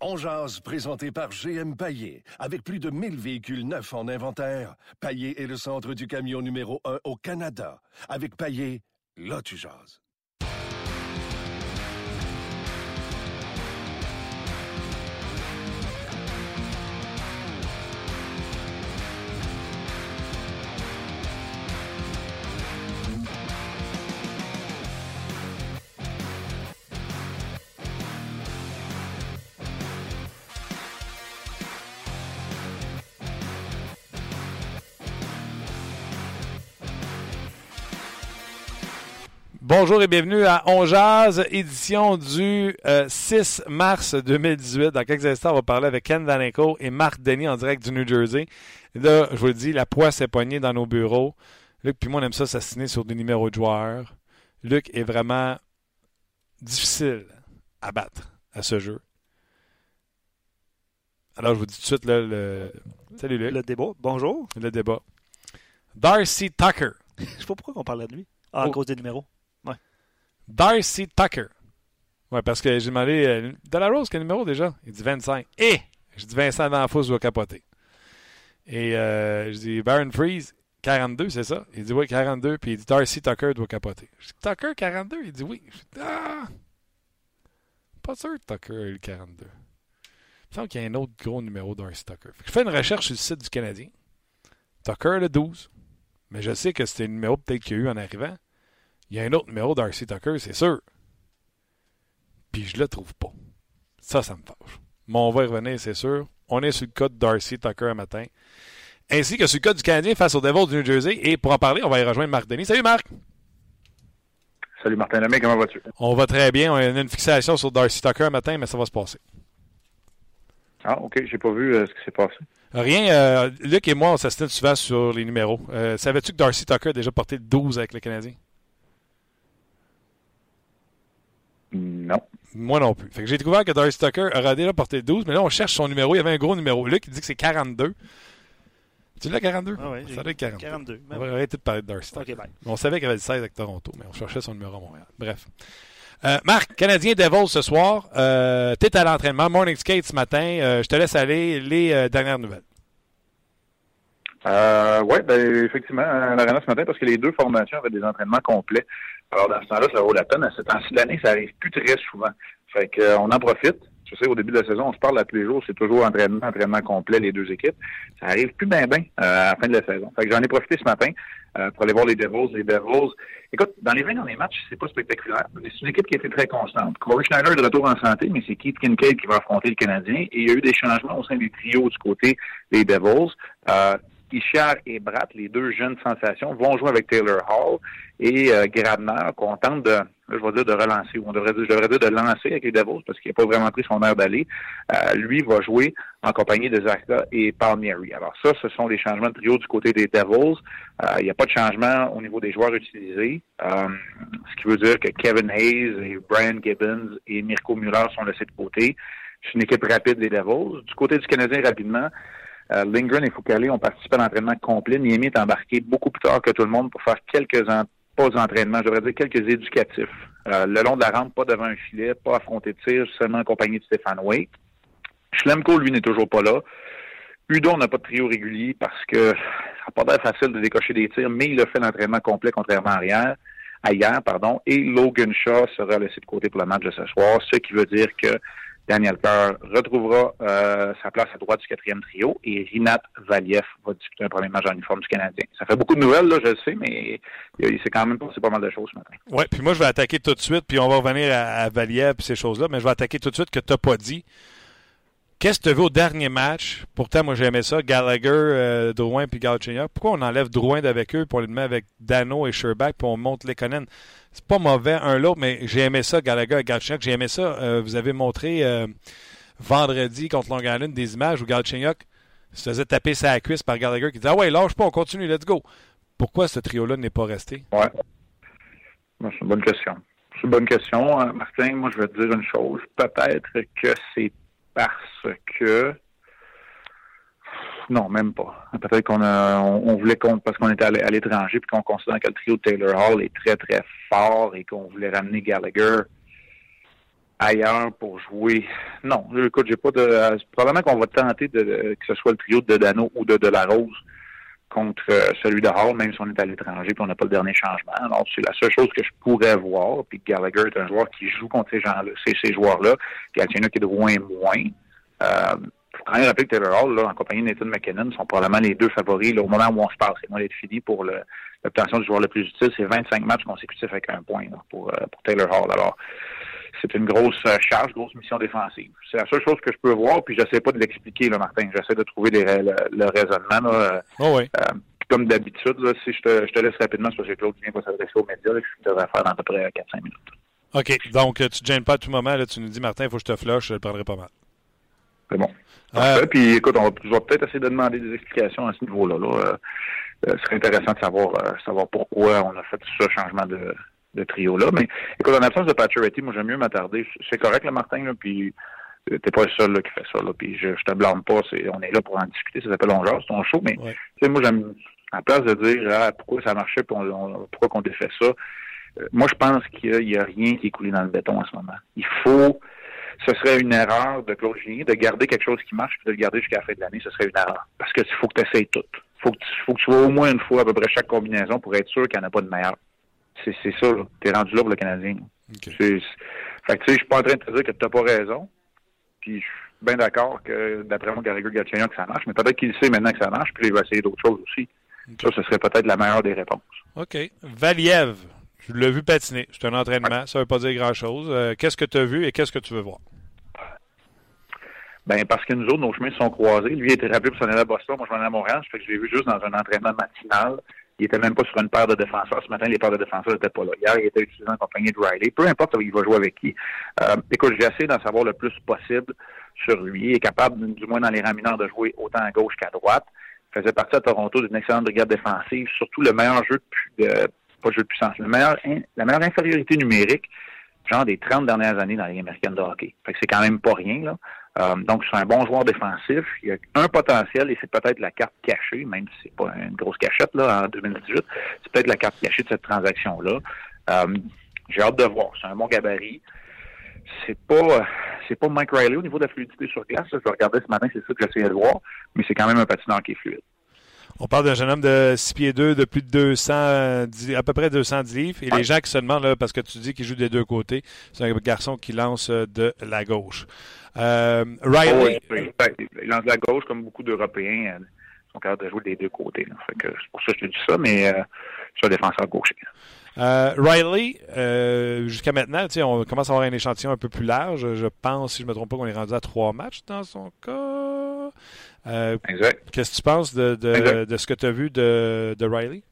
On jase, présenté par GM Paillé. Avec plus de 1000 véhicules neufs en inventaire, Paillé est le centre du camion numéro 1 au Canada. Avec Paillé, là tu. Bonjour et bienvenue à On Jazz, édition du 6 euh, mars 2018. Dans quelques instants, on va parler avec Ken Dalenko et Marc Denis en direct du New Jersey. là, je vous le dis, la poisse est poignée dans nos bureaux. Luc puis moi, on aime ça s'assiner sur des numéros de joueurs. Luc est vraiment difficile à battre à ce jeu. Alors, je vous dis tout de suite, le... salut Luc. Le débat, bonjour. Le débat. Darcy Tucker. je sais pas pourquoi on parle de lui. Ah, à oh. cause des numéros. Darcy Tucker. Ouais, parce que j'ai demandé. Euh, de la Rose, quel numéro déjà? Il dit 25. Et Je dis Vincent D'Anfos doit capoter. Et euh, je dis Baron Freeze, 42, c'est ça? Il dit oui, 42. Puis il dit Darcy Tucker doit capoter. Je dis Tucker, 42 Il dit oui. Je dis Ah Pas sûr que Tucker ait le 42. Il me semble qu'il y a un autre gros numéro Darcy Tucker. je fais une recherche sur le site du Canadien. Tucker le 12. Mais je sais que c'était un numéro peut-être qu'il y a eu en arrivant. Il y a un autre numéro d'Arcy Tucker, c'est sûr. Puis je le trouve pas. Ça, ça me fâche. Mais on va y revenir, c'est sûr. On est sur le code d'Arcy Tucker un matin. Ainsi que sur le code du Canadien face aux Devils du New Jersey. Et pour en parler, on va y rejoindre Marc Denis. Salut Marc! Salut Martin Lemay, comment vas-tu? On va très bien. On a une fixation sur Darcy Tucker un matin, mais ça va se passer. Ah, OK. J'ai pas vu euh, ce qui s'est passé. Rien. Euh, Luc et moi, on s'assiste souvent sur les numéros. Euh, savais-tu que Darcy Tucker a déjà porté le 12 avec le Canadien? Non. Moi non plus. Fait que j'ai découvert que Darcy Tucker aurait déjà porté 12, mais là, on cherche son numéro. Il y avait un gros numéro. Là, qui dit que c'est 42. Tu l'as 42? Ah oui, ça doit être 42. 42. On va arrêter de parler de Darcy Tucker. On savait qu'il avait le 16 avec Toronto, mais on cherchait son numéro à Montréal. Bref. Euh, Marc, Canadien Devils ce soir. Euh, tu es à l'entraînement. Morning Skate ce matin. Euh, je te laisse aller les euh, dernières nouvelles. Euh, oui, ben, effectivement, à l'arena ce matin, parce que les deux formations avaient des entraînements complets. Alors, dans ce temps-là, ça vaut la peine. À ce temps-ci ça arrive plus très souvent. Fait que, euh, on en profite. Je sais, au début de la saison, on se parle à tous les jours, c'est toujours entraînement, entraînement complet, les deux équipes. Ça arrive plus bien, bien euh, à la fin de la saison. Fait que j'en ai profité ce matin euh, pour aller voir les Devils. Les Devils, écoute, dans les 20 derniers matchs, c'est pas spectaculaire, c'est une équipe qui a été très constante. Corey Schneider de retour en santé, mais c'est Keith Kincaid qui va affronter le Canadien. Et il y a eu des changements au sein des trios du côté des Devils. Ishar et Bratt, les deux jeunes sensations, vont jouer avec Taylor Hall et euh, Grabner, qu'on tente de, je vais dire de relancer, ou on devrait dire, je devrais dire de lancer avec les Devils, parce qu'il n'a pas vraiment pris son air d'aller. Euh, lui va jouer en compagnie de Zaka et Palmieri. Alors ça, ce sont les changements de trio du côté des Devils. Euh, il n'y a pas de changement au niveau des joueurs utilisés, euh, ce qui veut dire que Kevin Hayes et Brian Gibbons et Mirko Muller sont laissés de côté. C'est une équipe rapide des Devils. Du côté du Canadien, rapidement, euh, Lindgren et Foucault ont participé à l'entraînement complet. Niemi est embarqué beaucoup plus tard que tout le monde pour faire quelques pas d'entraînement, je devrais dire quelques éducatifs. Euh, le long de la rampe, pas devant un filet, pas affronté de tir, seulement accompagné de Stéphane Wake. Schlemko, lui, n'est toujours pas là. Udon n'a pas de trio régulier parce que ça n'a pas l'air facile de décocher des tirs, mais il a fait l'entraînement complet contrairement à hier, à hier, pardon, et Logan Shaw sera laissé de côté pour le match de ce soir, ce qui veut dire que Daniel Kerr retrouvera euh, sa place à droite du quatrième trio et Rinat Valiev va disputer un premier match en uniforme du Canadien. Ça fait beaucoup de nouvelles, là, je le sais, mais il s'est quand même passé pas mal de choses ce matin. Oui, puis moi, je vais attaquer tout de suite, puis on va revenir à, Valiev et ces choses-là, mais je vais attaquer tout de suite que tu n'as pas dit. Qu'est-ce que tu vu au dernier match? Pourtant, moi, j'aimais ça. Gallagher, euh, Drouin puis Galchenyuk. Pourquoi on enlève Drouin d'avec eux pour les mettre avec Dano et Sherbach puis on monte Lekonen? C'est pas mauvais un l'autre, mais j'ai aimé ça, Gallagher et Galchenyuk. J'ai aimé ça. Euh, vous avez montré euh, vendredi contre Long Island des images où Galchenyuk se faisait taper sa cuisse par Gallagher qui disait Ah ouais, lâche pas, on continue, let's go. Pourquoi ce trio-là n'est pas resté? Ouais. C'est une bonne question. C'est une bonne question. Euh, Martin, moi, je vais te dire une chose. Peut-être que c'est parce que. Non, même pas. Peut-être qu'on a, on, voulait qu'on, parce qu'on était à l'étranger, puis qu'on considère que le trio de Taylor Hall est très, très fort et qu'on voulait ramener Gallagher ailleurs pour jouer. Non, écoute, j'ai pas de. Probablement qu'on va tenter de, que ce soit le trio de Dano ou de Delarose contre euh, celui de Hall, même si on est à l'étranger et on n'a pas le dernier changement. Alors, c'est la seule chose que je pourrais voir. Puis Gallagher est un joueur qui joue contre ces gens-là, ces, ces joueurs-là. Puis Altiana qui est de loin moins. Euh, faut quand même rappeler que Taylor Hall, là, en compagnie de Nathan McKinnon, sont probablement les deux favoris là, au moment où on se parle. C'est moi d'être fini pour l'obtention du joueur le plus utile. C'est 25 matchs consécutifs avec un point là, pour, euh, pour Taylor Hall. Alors, c'est une grosse euh, charge, grosse mission défensive. C'est la seule chose que je peux voir, puis j'essaie pas de l'expliquer, là, Martin. J'essaie de trouver le, raisonnement. Là, oh oui. Euh, comme d'habitude, si je te, je te, laisse rapidement, c'est parce que Claude vient pas s'adresser aux médias, là, je devrais faire dans à peu près 4-5 minutes. OK. Donc, tu ne gênes pas à tout moment. Là, tu nous dis, Martin, il faut que je te flush, je le prendrai pas mal. C'est bon. Euh... Puis, écoute, on va, peut-être essayer de demander des explications à ce niveau-là. Là. Euh, ce serait intéressant de savoir, savoir pourquoi on a fait ce changement de, de trio-là. Mais écoute, en absence de Pacioretty, moi, j'aime mieux m'attarder. C'est correct, le Martin, là, puis euh, t'es pas le seul là, qui fait ça. Là, puis je, je te blâme pas. on est là pour en discuter. Ça s'appelle On c'est ton show. Mais moi, j'aime, en place de dire ah, pourquoi ça marchait, puis pourquoi qu'on défait ça, euh, moi, je pense qu'il n'y a, rien qui est coulé dans le béton en ce moment. Il faut ce serait une erreur de Claude Julien de garder quelque chose qui marche puis de le garder jusqu'à la fin de l'année, ce serait une erreur. Parce que faut que tu essayes tout. Faut que, faut que tu vois au moins une fois à peu près chaque combinaison pour être sûr qu'il n'y en a pas de meilleur. C'est ça, là. T'es rendu là pour le Canadien. Okay. Fait que, tu sais, je suis pas en train de te dire que tu n'as pas raison. Puis, je suis bien d'accord que, d'après moi, Gallagher Gatchagnon, que ça marche. Mais peut-être qu'il sait maintenant que ça marche, puis il va essayer d'autres choses aussi. Ça, ce serait peut-être la meilleure des réponses. OK. Valiev, je l'ai vu patiner. C'est un entraînement. Ça ne veut pas dire grand-chose. Euh, qu'est-ce que tu as vu et qu'est-ce que tu veux voir? Ben, parce que nous autres, nos chemins sont croisés. Lui, il était rappelé pour son à Boston. Moi, je m'en ai à Montréal. Fait que je l'ai vu juste dans un entraînement matinal. Il était même pas sur une paire de défenseurs. Ce matin, les paires de défenseurs n'étaient pas là. Hier, il était utilisé en compagnie de Riley. Peu importe il va jouer avec qui. Euh, écoute, j'ai essayé d'en savoir le plus possible sur lui. Il est capable, du moins dans les rangs mineurs, de jouer autant à gauche qu'à droite. Il faisait partie à Toronto d'une excellente brigade défensive. Surtout le meilleur jeu de, pas jeu puissance, la meilleure infériorité numérique, genre des 30 dernières années dans les américaines de hockey. Fait que c'est quand même pas rien, là. Euh, donc, c'est un bon joueur défensif. Il a un potentiel et c'est peut-être la carte cachée, même si c'est pas une grosse cachette là, en 2018. C'est peut-être la carte cachée de cette transaction-là. Euh, j'ai hâte de voir. C'est un bon gabarit. C'est pas c'est pas Mike Riley au niveau de la fluidité sur glace. Je regardais ce matin, c'est ça que j'essayais de voir, mais c'est quand même un patineur qui est fluide. On parle d'un jeune homme de 6 pieds 2, de plus de 200, à peu près 210 livres. Et les gens qui se demandent, là, parce que tu dis qu'il joue des deux côtés, c'est un garçon qui lance de la gauche. Euh, Riley. il lance de la gauche comme beaucoup d'Européens euh, sont capables de jouer des deux côtés. C'est pour ça que je te dis ça, mais euh, c'est un défenseur gaucher. Euh, Riley, euh, jusqu'à maintenant, on commence à avoir un échantillon un peu plus large. Je pense, si je ne me trompe pas, qu'on est rendu à trois matchs dans son cas. Exact. Qu'est-ce que tu penses de, de, de ce que tu as vu de, de Riley?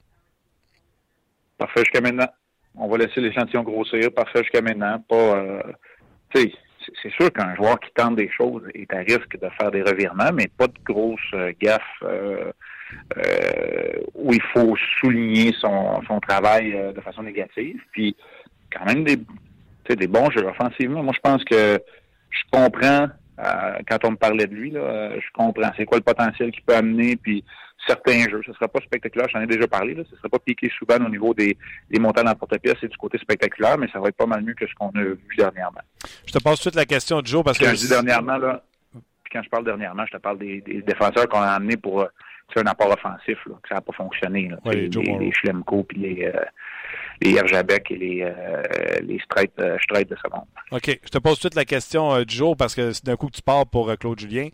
Parfait jusqu'à maintenant. On va laisser l'échantillon grossir. Parfait jusqu'à maintenant. Pas, tu sais, c'est sûr qu'un joueur qui tente des choses est à risque de faire des revirements, mais pas de grosses euh, gaffes euh, euh, où il faut souligner son, travail de façon négative. Puis quand même des, bons jeux offensivement. Moi, je pense que je comprends quand on me parlait de lui, je comprends c'est quoi le potentiel qu'il peut amener, puis certains jeux. Ce ne sera pas spectaculaire, j'en ai déjà parlé. Là. Ce ne sera pas piqué souvent au niveau des, des montants dans porte-pièce et du côté spectaculaire, mais ça va être pas mal mieux que ce qu'on a vu dernièrement. Je te pose toute la question, Joe, parce que... Je dis dernièrement, là, puis quand je parle dernièrement, je te parle des, des défenseurs qu'on a amenés pour euh, un apport offensif, là, que ça n'a pas fonctionné. Là, les, les, les Schlemko puis les, euh, les Herjabek et les, euh, les Straight, euh, de ce monde. OK. Je te pose toute la question euh, du jour parce que c'est d'un coup que tu pars pour euh, Claude Julien.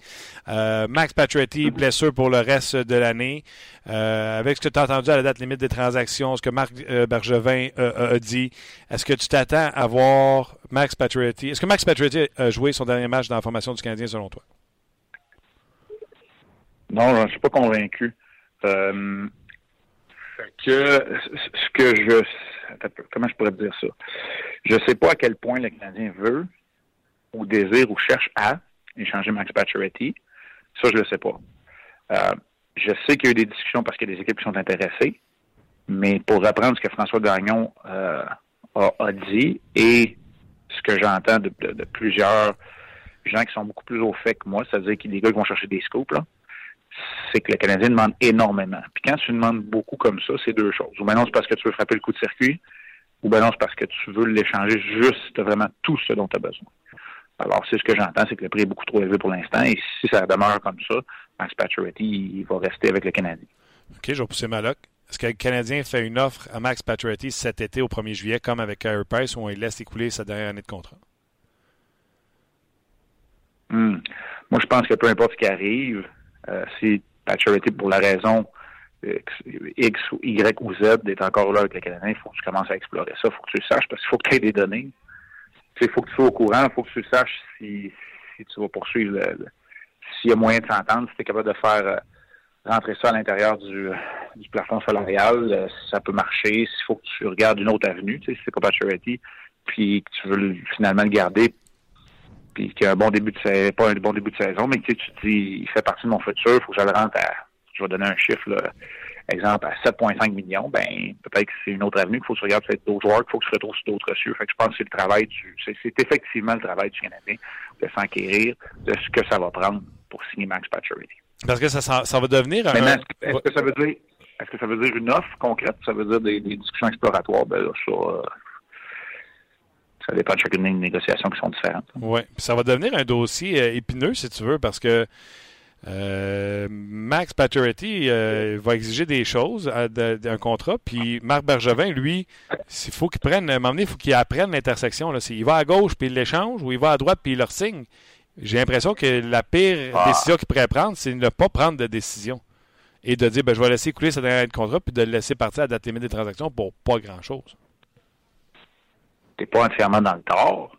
Max Pacioretty, mm-hmm. blessure pour le reste de l'année. avec ce que tu as entendu à la date limite des transactions, ce que Marc Bergevin a dit, est-ce que tu t'attends à voir Max Pacioretty? Est-ce que Max Pacioretty a joué son dernier match dans la formation du Canadien selon toi? Non, je ne suis pas convaincu. Euh, que ce que je comment je pourrais dire ça? Je sais pas à quel point le Canadien veut ou désire ou cherche à échanger Max Pacioretty? Ça, je le sais pas. Euh, je sais qu'il y a eu des discussions parce qu'il y a des équipes qui sont intéressées, mais pour reprendre ce que François Gagnon euh, a, dit et ce que j'entends de, plusieurs gens qui sont beaucoup plus au fait que moi, c'est-à-dire qu'il y a des gars qui vont chercher des scoops, c'est que le Canadien demande énormément. Puis quand tu demandes beaucoup comme ça, c'est deux choses. Ou maintenant c'est parce que tu veux frapper le coup de circuit, ou bien non, c'est parce que tu veux l'échanger juste si tu as vraiment tout ce dont tu as besoin. Alors, c'est ce que j'entends, c'est que le prix est beaucoup trop élevé pour l'instant. Et si ça demeure comme ça, Max Pacioretty, il va rester avec le Canadien. OK, je vais pousser ma loc. Est-ce que le Canadien fait une offre à Max Pacioretty cet été au 1er juillet, comme avec Carey Price, où il laisse écouler sa dernière année de contrat? Hmm. Moi, je pense que peu importe ce qui arrive, si Pacioretty, pour la raison X ou Y ou Z, est encore là avec le Canadien, il faut que tu commences à explorer ça. Il faut que tu le saches parce qu'il faut que tu aies des données. Il faut que tu sois au courant, il faut que tu saches si, si tu vas poursuivre, s'il y a moyen de s'entendre, si tu es capable de faire euh, rentrer ça à l'intérieur du, du, plafond salarial, euh, si ça peut marcher, s'il faut que tu regardes une autre avenue, si c'est pas Charity, puis que tu veux finalement le garder, puis qu'il y a un bon début de saison, pas un bon début de saison, mais que tu te dis, il fait partie de mon futur, il faut que je le rentre à, je vais donner un chiffre, là, exemple, à 7,5 millions, ben peut-être que c'est une autre avenue qu'il faut que tu regardes peut-être d'autres joueurs, qu'il faut que tu retrouves sur d'autres cieux. Fait que je pense que c'est le travail du. C'est, effectivement le travail du Canadien de s'enquérir de ce que ça va prendre pour signer Max Pacioretty. Parce que ça, ça, va devenir un. Est-ce, que ça veut dire est-ce que ça veut dire une offre concrète? Ça veut dire des, discussions exploratoires? Ben là, ça, euh, ça dépend de chacune des négociations qui sont différentes. Oui. Ça va devenir un dossier euh, épineux, si tu veux, parce que euh, Max Pacioretty euh, va exiger des choses d'un contrat, puis Marc Bergevin, lui, il faut qu'il prenne, à un moment donné, il faut qu'il apprenne l'intersection. Il va à gauche puis il l'échange, ou il va à droite puis il le signe. J'ai l'impression que la pire ah. décision qu'il pourrait prendre, c'est de ne pas prendre de décision. Et de dire, ben, je vais laisser couler cette dernière de contrat, puis de le laisser partir à date des transactions pour pas grand-chose. T'es pas entièrement dans le tort,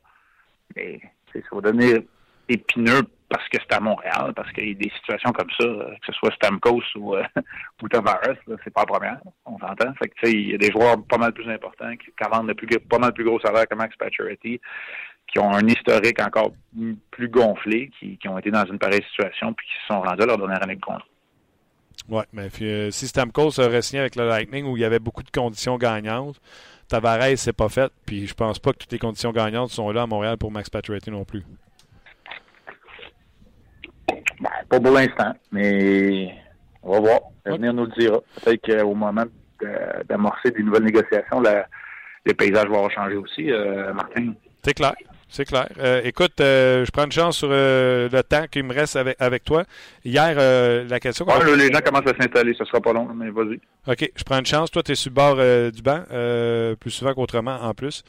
mais ça va devenir épineux parce que c'est à Montréal, parce qu'il y a des situations comme ça, euh, que ce soit Stamkos ou, euh, ou Tavares, c'est pas la première, on s'entend. Il y a des joueurs pas mal plus importants qui commandent plus, pas mal plus gros salaire que Max Pacioretty, qui ont un historique encore plus gonflé, qui, ont été dans une pareille situation, puis qui se sont rendus à leur dernière année de contrat. Oui, mais euh, si Stamkos aurait signé avec le Lightning où il y avait beaucoup de conditions gagnantes, Tavares, c'est pas fait, puis je pense pas que toutes les conditions gagnantes sont là à Montréal pour Max Pacioretty non plus. Ben, pas pour l'instant, mais on va voir. L'avenir nous le dira. Peut-être qu'au moment d'amorcer des nouvelles négociations, le paysage va changer aussi, euh, Martin. C'est clair. C'est clair. Euh, écoute, euh, je prends une chance sur le temps qui me reste avec, avec toi. Hier, la question. les gens commencent à s'installer, ce sera pas long, mais vas-y. OK, je prends une chance. Toi, tu es sur le bord du banc, plus souvent qu'autrement en plus.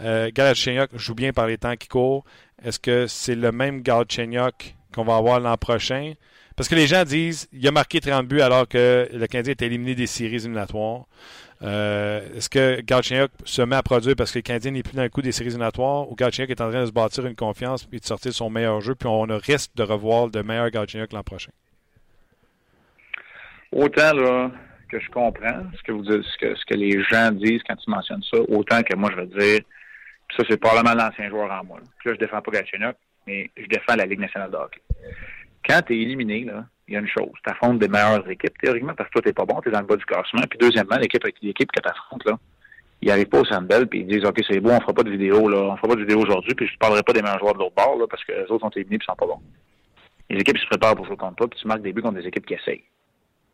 Euh, Galchenyuk joue bien par les temps qui courent. Est-ce que c'est le même Galchenyuk qu'on va avoir l'an prochain? Parce que les gens disent il a marqué 30 buts alors que le Canadien est éliminé des séries éliminatoires. Euh, est-ce que Galchenyuk se met à produire parce que le n'est plus dans le coup des séries éliminatoires ou Galchenyuk est en train de se bâtir une confiance et de sortir son meilleur jeu puis on risque de revoir de meilleurs Galchenyuk l'an prochain? Autant là, que je comprends ce que, vous dites, ce, que, ce que les gens disent quand ils mentionnent ça, autant que moi je veux dire ça c'est probablement l'ancien joueur en moi. Là, là je défends pas Galchenyuk, mais je défends la Ligue nationale de hockey. Quand tu es éliminé, là, il y a une chose. Tu affrontes des meilleures équipes, théoriquement, parce que toi, tu pas bon, tu es dans le bas du classement. Puis deuxièmement, l'équipe l'équipe que tu là, ils n'arrivent pas au Sandbell, puis ils disent OK, c'est bon, on fera pas de vidéo, là, on fera pas de vidéo aujourd'hui, puis je ne parlerai pas des meilleurs joueurs de l'autre bord, là, parce que les autres sont éliminés et sont pas bons. Les équipes se préparent pour jouer contre toi, puis tu marques des buts contre des équipes qui essayent.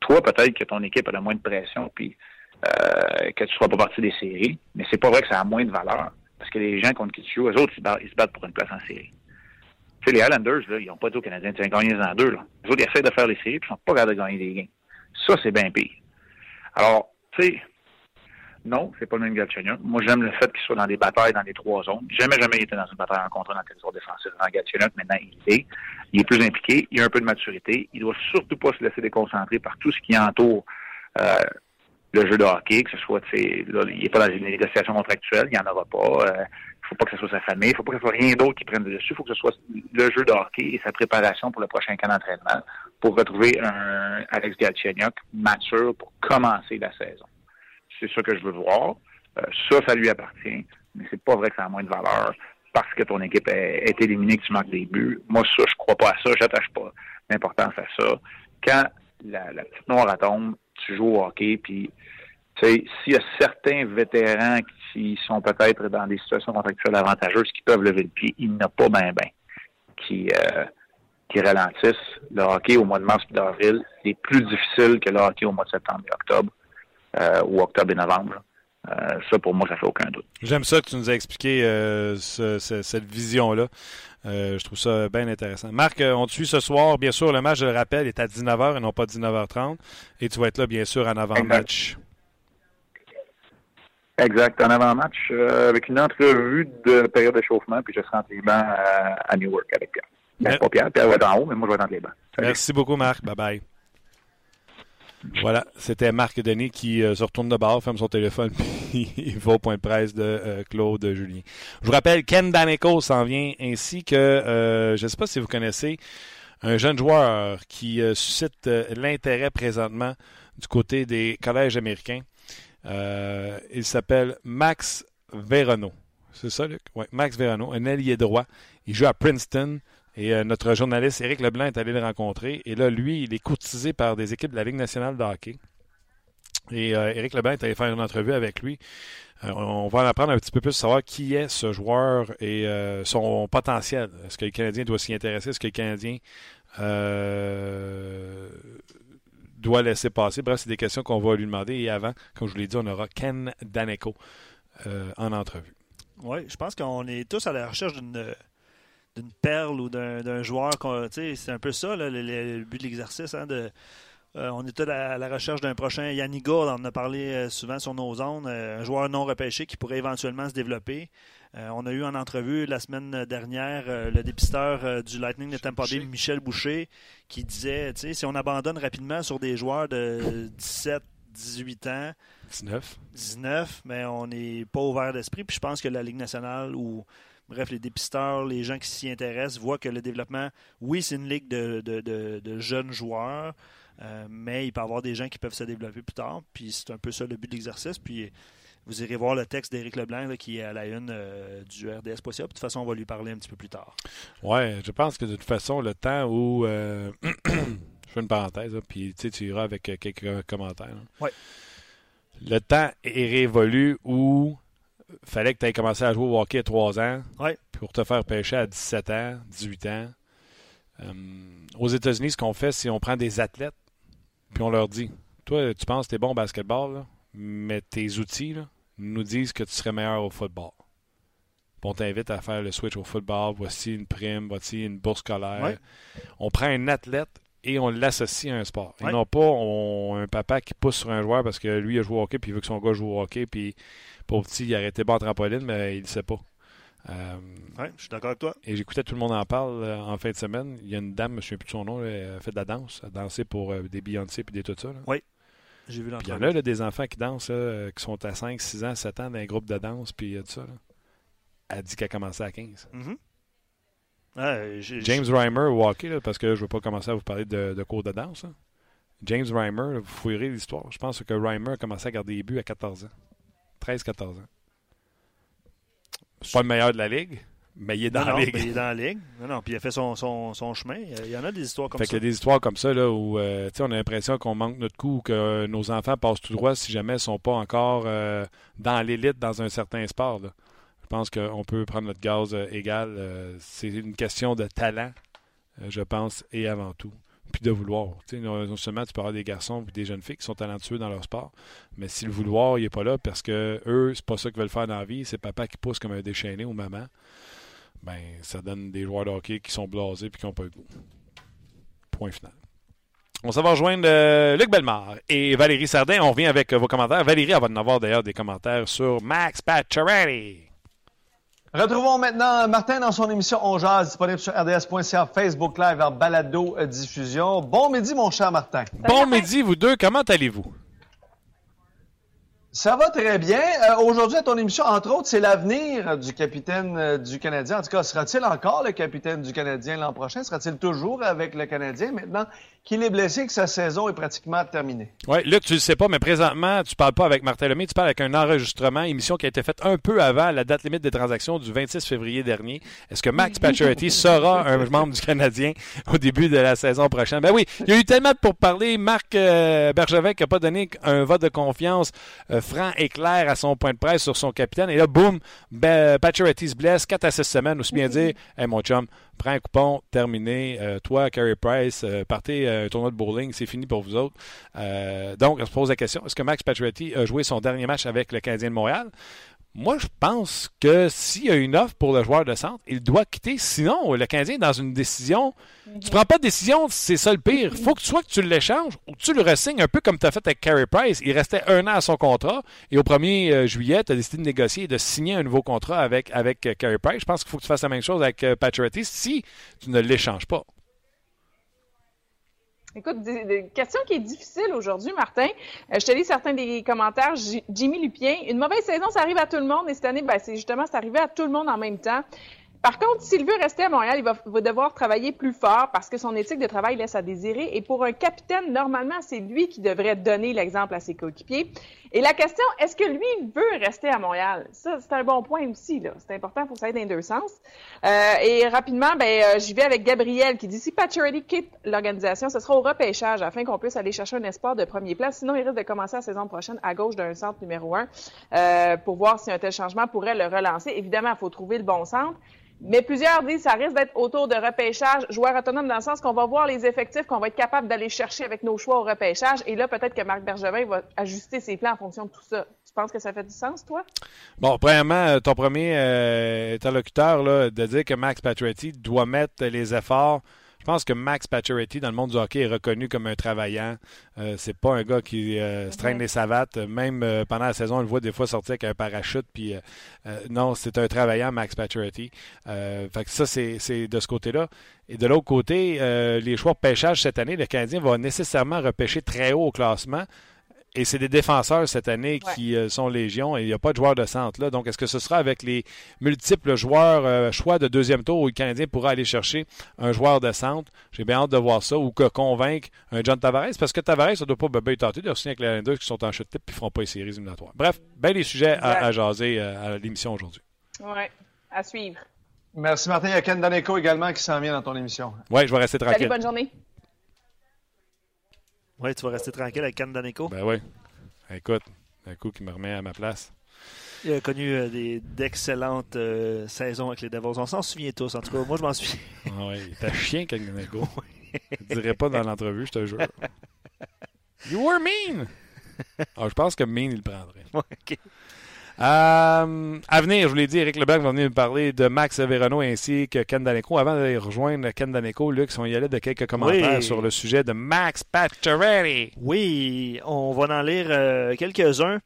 Toi, peut-être que ton équipe a le moins de pression, puis euh, que tu ne sois pas partie des séries, mais c'est pas vrai que ça a moins de valeur. Parce que les gens contre qui tu joues, eux autres, ils se battent pour une place en série. Tu sais, les Highlanders, là, ils n'ont pas dit aux Canadiens, tu gagné en deux. Là. Les autres, ils essaient de faire les séries, puis ils ne sont pas capables de gagner des gains. Ça, c'est bien pire. Alors, tu sais, non, c'est pas le même Galchenyuk. Moi, j'aime le fait qu'il soit dans des batailles dans les trois zones. Jamais, jamais il était dans une bataille en contre dans le territoire défensif. Dans Galchenyuk, maintenant, il est. Il est plus impliqué. Il a un peu de maturité. Il doit surtout pas se laisser déconcentrer par tout ce qui entoure euh, le jeu de hockey, que ce soit, tu sais, il n'est pas dans une négociation contractuelle, il n'y en aura pas. Euh, faut pas que ce soit sa famille, il faut pas que ce soit rien d'autre qui prenne dessus, il faut que ce soit le jeu de hockey et sa préparation pour le prochain camp d'entraînement pour retrouver un Alex Galchenyuk mature pour commencer la saison. C'est ça que je veux voir. Euh, ça, ça lui appartient, mais c'est pas vrai que ça a moins de valeur parce que ton équipe est, éliminée, que tu marques des buts. Moi, ça, je crois pas à ça. J'attache pas d'importance à ça. Quand la, la petite noire tombe, tu joues au hockey, puis s'il y a certains vétérans qui sont peut-être dans des situations contractuelles avantageuses, qui peuvent lever le pied, il n'y en a pas ben ben qui, euh, qui ralentissent. Le hockey au mois de mars et d'avril est plus difficile que le hockey au mois de septembre et octobre, euh, ou octobre et novembre. Euh, ça, pour moi, ça fait aucun doute. J'aime ça que tu nous as expliqué euh, ce, ce, cette vision-là. Euh, je trouve ça bien intéressant. Marc, on te suit ce soir. Bien sûr, le match, je le rappelle, est à 19h et non pas 19h30. Et tu vas être là, bien sûr, en avant-match. Exact. En avant-match, euh, avec une entrevue de période d'échauffement, puis je serai entre les bancs à, à Newark avec Pierre. Ben, pas Pierre, Pierre va être en haut, mais moi, je vais être entre les bancs. Salut. Merci beaucoup, Marc. Bye-bye. Voilà, c'était Marc Denis qui euh, se retourne de bord, ferme son téléphone, puis il va au point de presse de euh, Claude Julien. Je vous rappelle, Ken Daneko s'en vient, ainsi que, euh, je ne sais pas si vous connaissez, un jeune joueur qui euh, suscite l'intérêt présentement du côté des collèges américains. Il s'appelle Max Verano. C'est ça, Luc? Oui, Max Verano, un ailier droit. Il joue à Princeton. Et euh, notre journaliste Éric Leblanc est allé le rencontrer. Et là, lui, il est courtisé par des équipes de la Ligue nationale de hockey. Et euh, Éric Leblanc est allé faire une entrevue avec lui. Euh, on va en apprendre un petit peu plus, savoir qui est ce joueur et euh, son potentiel. Est-ce que le Canadien doit s'y intéresser? Est-ce que le Canadien doit laisser passer? Bref, c'est des questions qu'on va lui demander. Et avant, comme je vous l'ai dit, on aura Ken Daneko en entrevue. Oui, je pense qu'on est tous à la recherche d'une d'une perle ou d'un joueur. C'est un peu ça, le, but de l'exercice. Hein, de, euh, on était à la recherche d'un prochain Yannick Gould, on en a parlé euh, souvent sur nos zones, euh, un joueur non repêché qui pourrait éventuellement se développer. On a eu en entrevue la semaine dernière le dépisteur du Lightning de Tampa Bay, Michel Boucher, qui disait si on abandonne rapidement sur des joueurs de 17, 18 ans, 19, 19 mais on n'est pas ouvert d'esprit. Puis je pense que la Ligue nationale ou Bref, les dépisteurs, les gens qui s'y intéressent voient que le développement, oui, c'est une ligue de, de, de, de jeunes joueurs, euh, mais il peut y avoir des gens qui peuvent se développer plus tard. Puis c'est un peu ça le but de l'exercice. Puis vous irez voir le texte d'Éric Leblanc là, qui est à la une euh, du RDS possible. De toute façon, on va lui parler un petit peu plus tard. Oui, je pense que de toute façon, le temps où. Euh, je fais une parenthèse, là, puis tu iras avec quelques commentaires. Oui. Le temps est révolu où fallait que tu aies commencé à jouer au hockey à 3 ans ouais. pour te faire pêcher à 17 ans, 18 ans. Euh, aux États-Unis, ce qu'on fait, c'est on prend des athlètes puis on leur dit Toi, tu penses que tu es bon au basketball, là, mais tes outils là, nous disent que tu serais meilleur au football. Puis on t'invite à faire le switch au football. Voici une prime, voici une bourse scolaire. Ouais. On prend un athlète et on l'associe à un sport. Ouais. Et non pas on, un papa qui pousse sur un joueur parce que lui a joué au hockey puis il veut que son gars joue au hockey puis pauvre petit, il a arrêté bon en trampoline, mais il ne sait pas. Euh, oui, je suis d'accord avec toi. Et j'écoutais tout le monde en parle euh, en fin de semaine. Il y a une dame, je ne sais plus de son nom, elle a fait de la danse. Elle a dansé pour euh, des Beyoncé et des tout ça. Là. Oui. J'ai vu Puis il y en a là, des enfants qui dansent, là, qui sont à 5, 6 ans, 7 ans dans un groupe de danse, puis tout ça. Là. Elle dit qu'elle a commencé à 15. Mm -hmm. ouais, j ai, James Reimer au hockey, parce que je ne veux pas commencer à vous parler de, de cours de danse. Là. James Reimer, vous fouillerez l'histoire. Je pense que Reimer a commencé à garder les buts à 14 ans. 13-14 ans. C'est pas le meilleur de la ligue, mais il est dans non, la ligue. il est dans la ligue. Non, non, puis il a fait son, son, son chemin. Il y en a des histoires comme fait ça. Il y a des histoires comme ça là, où euh, on a l'impression qu'on manque notre coup ou que nos enfants passent tout droit si jamais ils ne sont pas encore euh, dans l'élite dans un certain sport. Là. Je pense qu'on peut prendre notre gaz euh, égal. C'est une question de talent, je pense, et avant tout. Puis de vouloir. Sais, non seulement tu peux avoir des garçons et des jeunes filles qui sont talentueux dans leur sport, mais si le vouloir, il n'est pas là parce que eux, c'est pas ça qu'ils veulent faire dans la vie, c'est papa qui pousse comme un déchaîné ou maman, ben ça donne des joueurs de hockey qui sont blasés et qui n'ont pas le goût. Point final. On s'en va rejoindre euh, Luc Bellemare et Valérie Sardin. On revient avec euh, vos commentaires. Valérie, elle va en avoir d'ailleurs des commentaires sur Max Pacioretty. Retrouvons maintenant Martin dans son émission On Jazz, disponible sur rds.ca, Facebook Live, en balado diffusion. Bon midi, mon cher Martin. Bon midi, vous deux. Comment allez-vous? Ça va très bien. Euh, Aujourd'hui, à ton émission, entre autres, c'est l'avenir du capitaine euh, du Canadien. En tout cas, sera-t-il encore le capitaine du Canadien l'an prochain? Sera-t-il toujours avec le Canadien maintenant qu'il est blessé et que sa saison est pratiquement terminée? Oui, Luc, tu le sais pas, mais présentement, tu parles pas avec Martin Lemay, tu parles avec un enregistrement, émission qui a été faite un peu avant la date limite des transactions du 26 février dernier. Est-ce que Max Pacioretty sera un membre du Canadien au début de la saison prochaine? Ben oui, il y a eu tellement pour parler. Marc euh, Bergevin qui n'a pas donné un vote de confiance euh, franc et clair à son point de presse sur son capitaine. Et là, boum, ben, Pacioretty se blesse 4 à 6 semaines, aussi bien dire, hey, mon chum, prends un coupon, terminé. Euh, toi, Carey Price, euh, partez euh, un tournoi de bowling, c'est fini pour vous autres. Donc, on se pose la question, est-ce que Max Pacioretty a joué son dernier match avec le Canadien de Montréal? Moi, je pense que s'il y a une offre pour le joueur de centre, il doit quitter. Sinon, le Canadien est dans une décision. Tu prends pas de décision, c'est ça le pire. faut que soit que tu l'échanges ou que tu le resignes un peu comme tu as fait avec Carey Price. Il restait un an à son contrat et au 1er euh, juillet, tu as décidé de négocier et de signer un nouveau contrat avec, avec euh, Carey Price. Je pense qu'il faut que tu fasses la même chose avec euh, Pacioretty si tu ne l'échanges pas. Écoute, question qui est difficile aujourd'hui, Martin. Euh, je te lis certains des commentaires. Jimmy Lupien, une mauvaise saison, ça arrive à tout le monde. Et cette année, ben, c'est justement, c'est arrivé à tout le monde en même temps. Par contre, s'il veut rester à Montréal, il va, devoir travailler plus fort parce que son éthique de travail laisse à désirer. Et pour un capitaine, normalement, c'est lui qui devrait donner l'exemple à ses coéquipiers. Et la question, est-ce que lui veut rester à Montréal? Ça, c'est un bon point aussi. C'est important pour ça être dans deux sens. Euh, et rapidement, ben, euh, j'y vais avec Gabriel qui dit si Pacioretty quitte l'organisation, ce sera au repêchage afin qu'on puisse aller chercher un espoir de premier place. Sinon, il risque de commencer la saison prochaine à gauche d'un centre numéro un euh, pour voir si un tel changement pourrait le relancer. Évidemment, il faut trouver le bon centre. Mais plusieurs disent que ça risque d'être autour de repêchage, joueur autonome dans le sens qu'on va voir les effectifs qu'on va être capable d'aller chercher avec nos choix au repêchage. Et là, peut-être que Marc Bergevin va ajuster ses plans en fonction de tout ça. Tu penses que ça fait du sens, toi? Bon, premièrement, euh, ton premier euh, interlocuteur, là, de dire que Max Pacioretty doit mettre les efforts. Je pense que Max Pacioretty, dans le monde du hockey, est reconnu comme un travaillant. Euh, c'est pas un gars qui euh, se traîne les savates. Même euh, pendant la saison, on le voit des fois sortir avec un parachute. Puis euh, euh, non, c'est un travaillant, Max Pacioretty. Fait que ça, c'est de ce côté-là. Et de l'autre côté, les choix de pêchage cette année, le Canadien va nécessairement repêcher très haut au classement. Et c'est des défenseurs cette année qui euh, sont légion et il n'y a pas de joueurs de centre là. Donc, est-ce que ce sera avec les multiples joueurs euh, choix de deuxième tour où le Canadien pourra aller chercher un joueur de centre? J'ai bien hâte de voir ça ou que convaincre un John Tavares parce que Tavares, ça ne doit pas bien tenter de signer avec les Islanders qui sont en chute type et ne feront pas les séries éliminatoires. Bref, bien les sujets à, jaser euh, à l'émission aujourd'hui. Oui, à suivre. Merci, Martin. Il y a Ken Daneko également qui s'en vient dans ton émission. Ouais, je vais rester Salut, tranquille. bonne journée. Oui, tu vas rester tranquille avec Ken Daneko. Ben oui. Écoute, un coup qui me remet à ma place. Il a connu euh, des- d'excellentes euh, saisons avec les Devils. On s'en souvient tous. En tout cas, moi, je m'en suis. Ah ouais, il était chien, Kagnego. Je dirais pas dans l'entrevue, je te jure. You were mean! Ah, je pense que mean, il le prendrait. OK. Euh, à venir, je vous l'ai dit, Eric Leblanc va venir nous parler de Max Verano ainsi que Ken Daneko. Avant d'aller rejoindre Ken Daneko, Luc, si on y allait de quelques commentaires Oui. sur le sujet de Max Pacioretty. Oui, on va en lire euh, quelques-uns.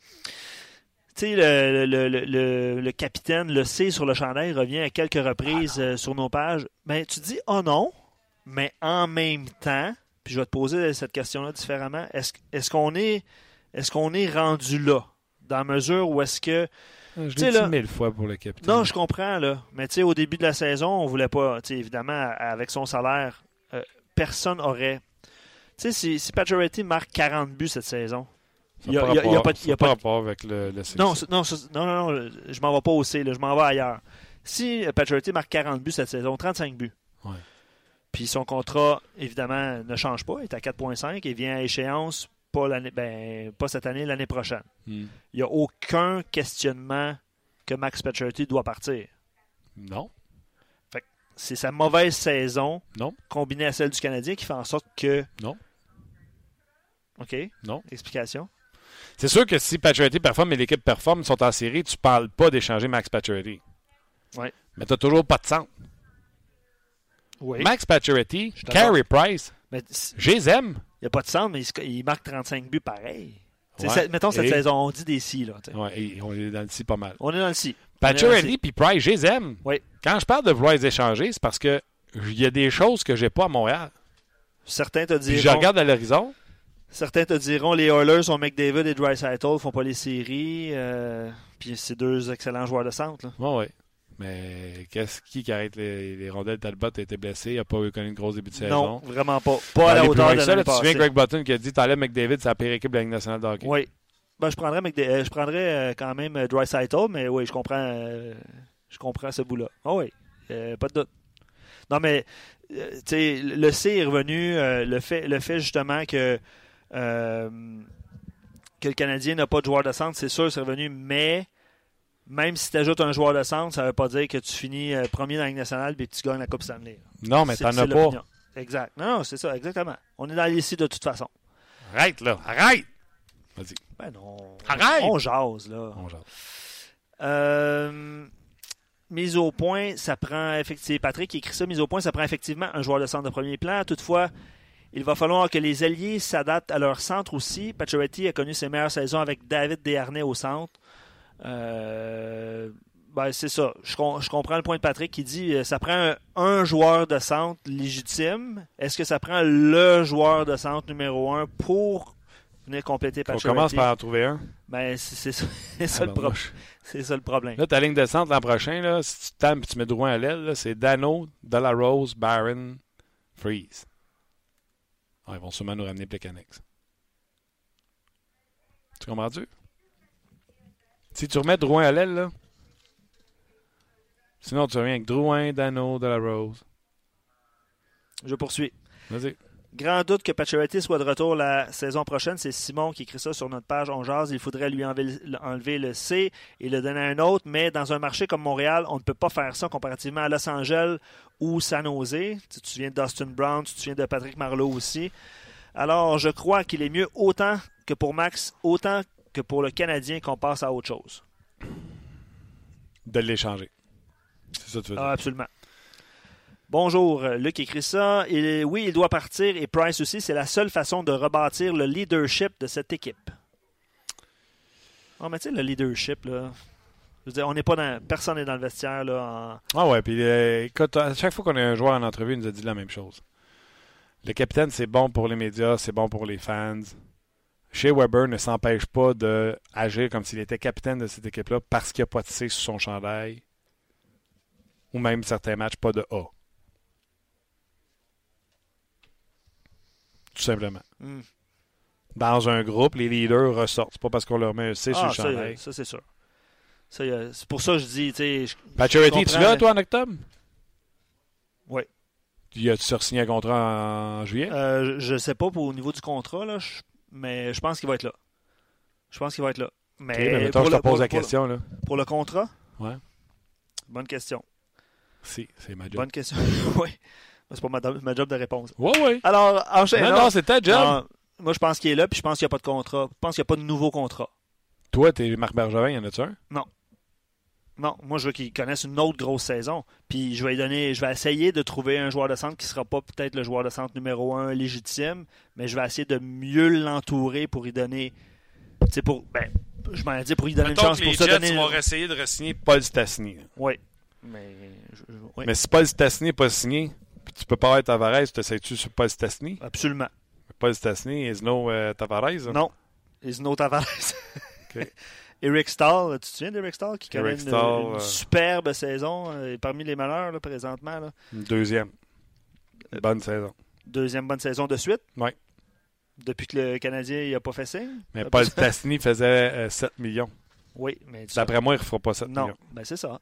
Tu sais, le, le, le, le- capitaine, le C sur le chandail, revient à quelques reprises euh, sur nos pages. Mais tu dis, oh non, mais en même temps, puis je vais te poser cette question-là différemment, est-ce est qu'on est, est, qu'on est rendu là? Dans la mesure où est-ce que Je sais, l'ai dit là- mille fois pour le capitaine. Non, je comprends, là. Mais tu sais, au début de la saison, on voulait pas. Tu sais, évidemment, avec son salaire, euh, personne aurait. Tu sais, si, si Pacioretty marque 40 buts cette saison. Il y a, il il pas de- il pas rapport avec le, le. Non, non, non, non, non, je m'en vais pas au C, là, je m'en vais ailleurs. Si Pacioretty marque 40 buts cette saison, 35 buts. Ouais. Puis son contrat, évidemment, ne change pas, il est à 4,5 et vient à échéance pas, l'année, ben, pas cette année, l'année prochaine. Hmm. Il n'y a aucun questionnement que Max Pacioretty doit partir. Non. c'est sa mauvaise saison Non. combinée à celle du Canadien qui fait en sorte que. Non. OK? Non. Explication? C'est sûr que si Pacioretty performe et l'équipe performe, ils sont en série, tu parles pas d'échanger Max Pacioretty. Ouais. Mais tu n'as toujours pas de centre. Oui. Max Pacioretty. Carey Price, Mais je les aime. Il n'y a pas de centre, mais il, marque 35 buts pareil. Ouais. mettons cette Et- saison, on dit des si. Là. Ouais, et on est dans le ci pas mal. On est dans le si. Si. puis Price, je les aime. Oui. Quand je parle de vouloir les échanger, c'est parce que il y a des choses que j'ai pas à Montréal. Certains te Puis disent. je regarde à l'horizon, Certains te diront les Oilers sont McDavid et Dreisaitl, font pas les séries. euh, puis c'est deux excellents joueurs de centre. là. Ouais, ouais. Mais qu'est-ce qui qui arrête les, les rondelles? Talbot a été blessé, il n'a pas eu connu une grosse début de Non, saison. vraiment pas. Pas à la Aller plus hauteur de ça, là, Tu te souviens. Greg Button qui a dit T'enlèves McDavid, c'est la pire équipe de la Ligue nationale de hockey. Oui. Ben, je prendrais, euh, je prendrais euh, quand même euh, Dreisaitl, mais oui, je comprends, je comprends ce bout-là. Ah oui, euh, pas de doute. Non, mais sais, le C est revenu. euh, le, fait, le fait justement que, euh, que le Canadien n'a pas de joueur de centre, c'est sûr, c'est revenu, mais même si tu ajoutes un joueur de centre, ça ne veut pas dire que tu finis euh, premier dans la Ligue nationale et que tu gagnes la Coupe Stanley. Non, mais t'en c'est as pas. Exact. Non, non, c'est ça, exactement. On est dans l'ici de toute façon. Arrête, là. Arrête! Vas-y. Ben non. Arrête! On jase, là. On jase. Euh, mise au point, ça prend effectivement. Patrick qui écrit ça, mise au point, ça prend effectivement un joueur de centre de premier plan. Toutefois, il va falloir que les alliés s'adaptent à leur centre aussi. Pacioretty a connu ses meilleures saisons avec David Desharnais au centre. Euh, ben, c'est ça. Je, com- je comprends le point de Patrick qui dit euh, ça prend un, un joueur de centre légitime. Est-ce que ça prend le joueur de centre numéro un pour venir compléter On Pacioretty? commence par en trouver un. Ben, c'est ça, ça Ah, ben. C'est ça le problème. Là, ta ligne de centre l'an prochain, là, si tu tapes et tu mets Drouin à l'aile, c'est Dano, Delarose, Barron, Freeze. Ah, ils vont sûrement nous ramener Plecanex. Tu comprends-tu? Si tu remets Drouin à l'aile, là. Sinon, tu reviens avec Drouin, Dano, Delarose. Je poursuis. Vas-y. Grand doute que Pacioretty soit de retour la saison prochaine. C'est Simon qui écrit ça sur notre page On Jase. Il faudrait lui enlever, enlever le C et le donner à un autre. Mais dans un marché comme Montréal, on ne peut pas faire ça comparativement à Los Angeles ou San Jose. Tu te souviens de Dustin Brown, tu te souviens de Patrick Marleau aussi. Alors, je crois qu'il est mieux autant que pour Max, autant que pour le Canadien qu'on passe à autre chose. De l'échanger. C'est ça que tu veux dire. Ah, absolument. Bonjour, Luc écrit ça. Il- oui, il doit partir et Price aussi. C'est la seule façon de rebâtir le leadership de cette équipe. Oh, mais tu sais, le leadership, là. Je veux dire, on n'est pas dans. Personne n'est dans le vestiaire, là. en- Ah ouais, puis euh, écoute, à chaque fois qu'on a un joueur en entrevue, il nous a dit la même chose. Le capitaine, c'est bon pour les médias, c'est bon pour les fans. Shea Weber ne s'empêche pas d'agir comme s'il était capitaine de cette équipe-là parce qu'il n'y a pas de C sur son chandail. Ou même certains matchs, pas de A. Tout simplement. Hmm. Dans un groupe, les leaders ressortent. C'est pas parce qu'on leur met un C sur Ah, le chandail. ça, c'est sûr. C'est pour ça que je dis, je- Pacioretty, je tu là, toi, en octobre? Oui. Tu as-tu signé un contrat en juillet? Euh, je ne sais pas pour, au niveau du contrat, là, je- mais je pense qu'il va être là. Je pense qu'il va être là. Mais, Ok, mais mettons, pour je te le- pose pour- la pour- question. Là. Pour le contrat? Ouais. Bonne question. Si, c'est ma job. Bonne question. oui. C'est pas ma, ma job de réponse. Ouais, ouais. Alors, enchaînons. Non, non, c'est ta job. Moi, je pense qu'il est là, puis je pense qu'il n'y a pas de contrat. Je pense qu'il n'y a pas de nouveau contrat. Toi, t'es Marc Bergevin, y en a-tu un? Non, moi, je veux qu'il connaisse une autre grosse saison. Puis je vais donner, je vais essayer de trouver un joueur de centre qui ne sera pas peut-être le joueur de centre numéro un légitime, mais je vais essayer de mieux l'entourer pour lui donner. Tu sais, pour. Ben, je m'en dit pour lui donner une chance que pour les ça. Jets Donner... vont essayer de re-signer Paul Stastny. Oui. Mais. je- je- oui, Mais si Paul Stastny n'est pas signé, puis tu peux pas être Tavares, tu essaies-tu sur Paul Stastny? Absolument. Paul Stastny is no euh, Tavares. hein? Non. Isno Tavares. Ok. Eric Stahl, tu te souviens d'Eric Stahl qui connaît une, euh, superbe saison, euh, parmi les malheurs là, présentement. là? Deuxième. Une bonne saison. Deuxième bonne saison de suite? Ouais. Depuis que le Canadien n'a pas fait signe? Mais Après Paul Stastny faisait euh, 7 millions. Oui, mais D'après moi, il ne refera pas 7 Non, millions. ben c'est ça.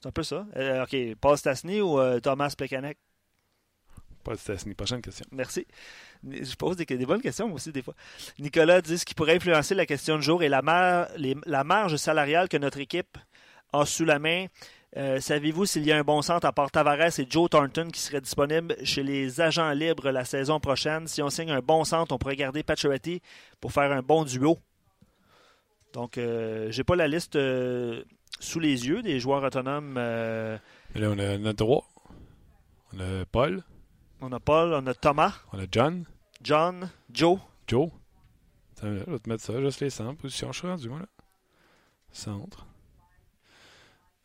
C'est un peu ça. Euh, OK, Paul Stastny ou euh, Thomas Plekanec? Paul Stastny. Prochaine question. Merci. Je pose des, bonnes questions aussi des fois. Nicolas dit ce qui pourrait influencer la question du jour et la, marge salariale que notre équipe a sous la main. Euh, Savez-vous s'il y a un bon centre à part Tavares et Joe Thornton qui serait disponible chez les agents libres la saison prochaine? Si on signe un bon centre, on pourrait garder Pacioretty pour faire un bon duo. Donc, euh, j'ai pas la liste euh, sous les yeux des joueurs autonomes. euh, là, on a notre droit. On a Paul. On a Paul, on a Thomas, On a John. John, Joe. Joe. Attends, je vais te mettre ça, juste les centres. Position, je suis rendu, moi, là. Centre.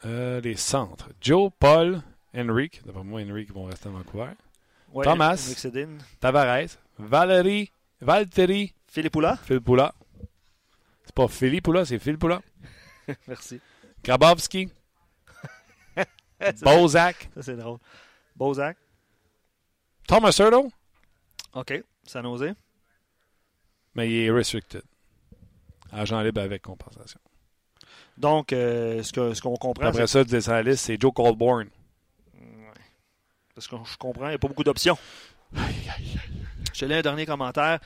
Euh, les centres. Joe, Paul, Henrik. D'après moi, Henrik vont rester à Vancouver. Ouais, Thomas. Tavares. Valérie Valtteri Philippula. Filppula. C'est pas Philippula, c'est Filppula. Merci. Grabowski. Bozak. Ça, c'est drôle. Bozak. Thomas Hurdle? OK. San Jose. Mais il est restricted. Agent libre avec compensation. Donc, euh, ce qu'on ce comprend, Après ça, de sa liste, c'est Joe Colborne. Parce que je comprends, il n'y a pas beaucoup d'options. Je te lis un dernier commentaire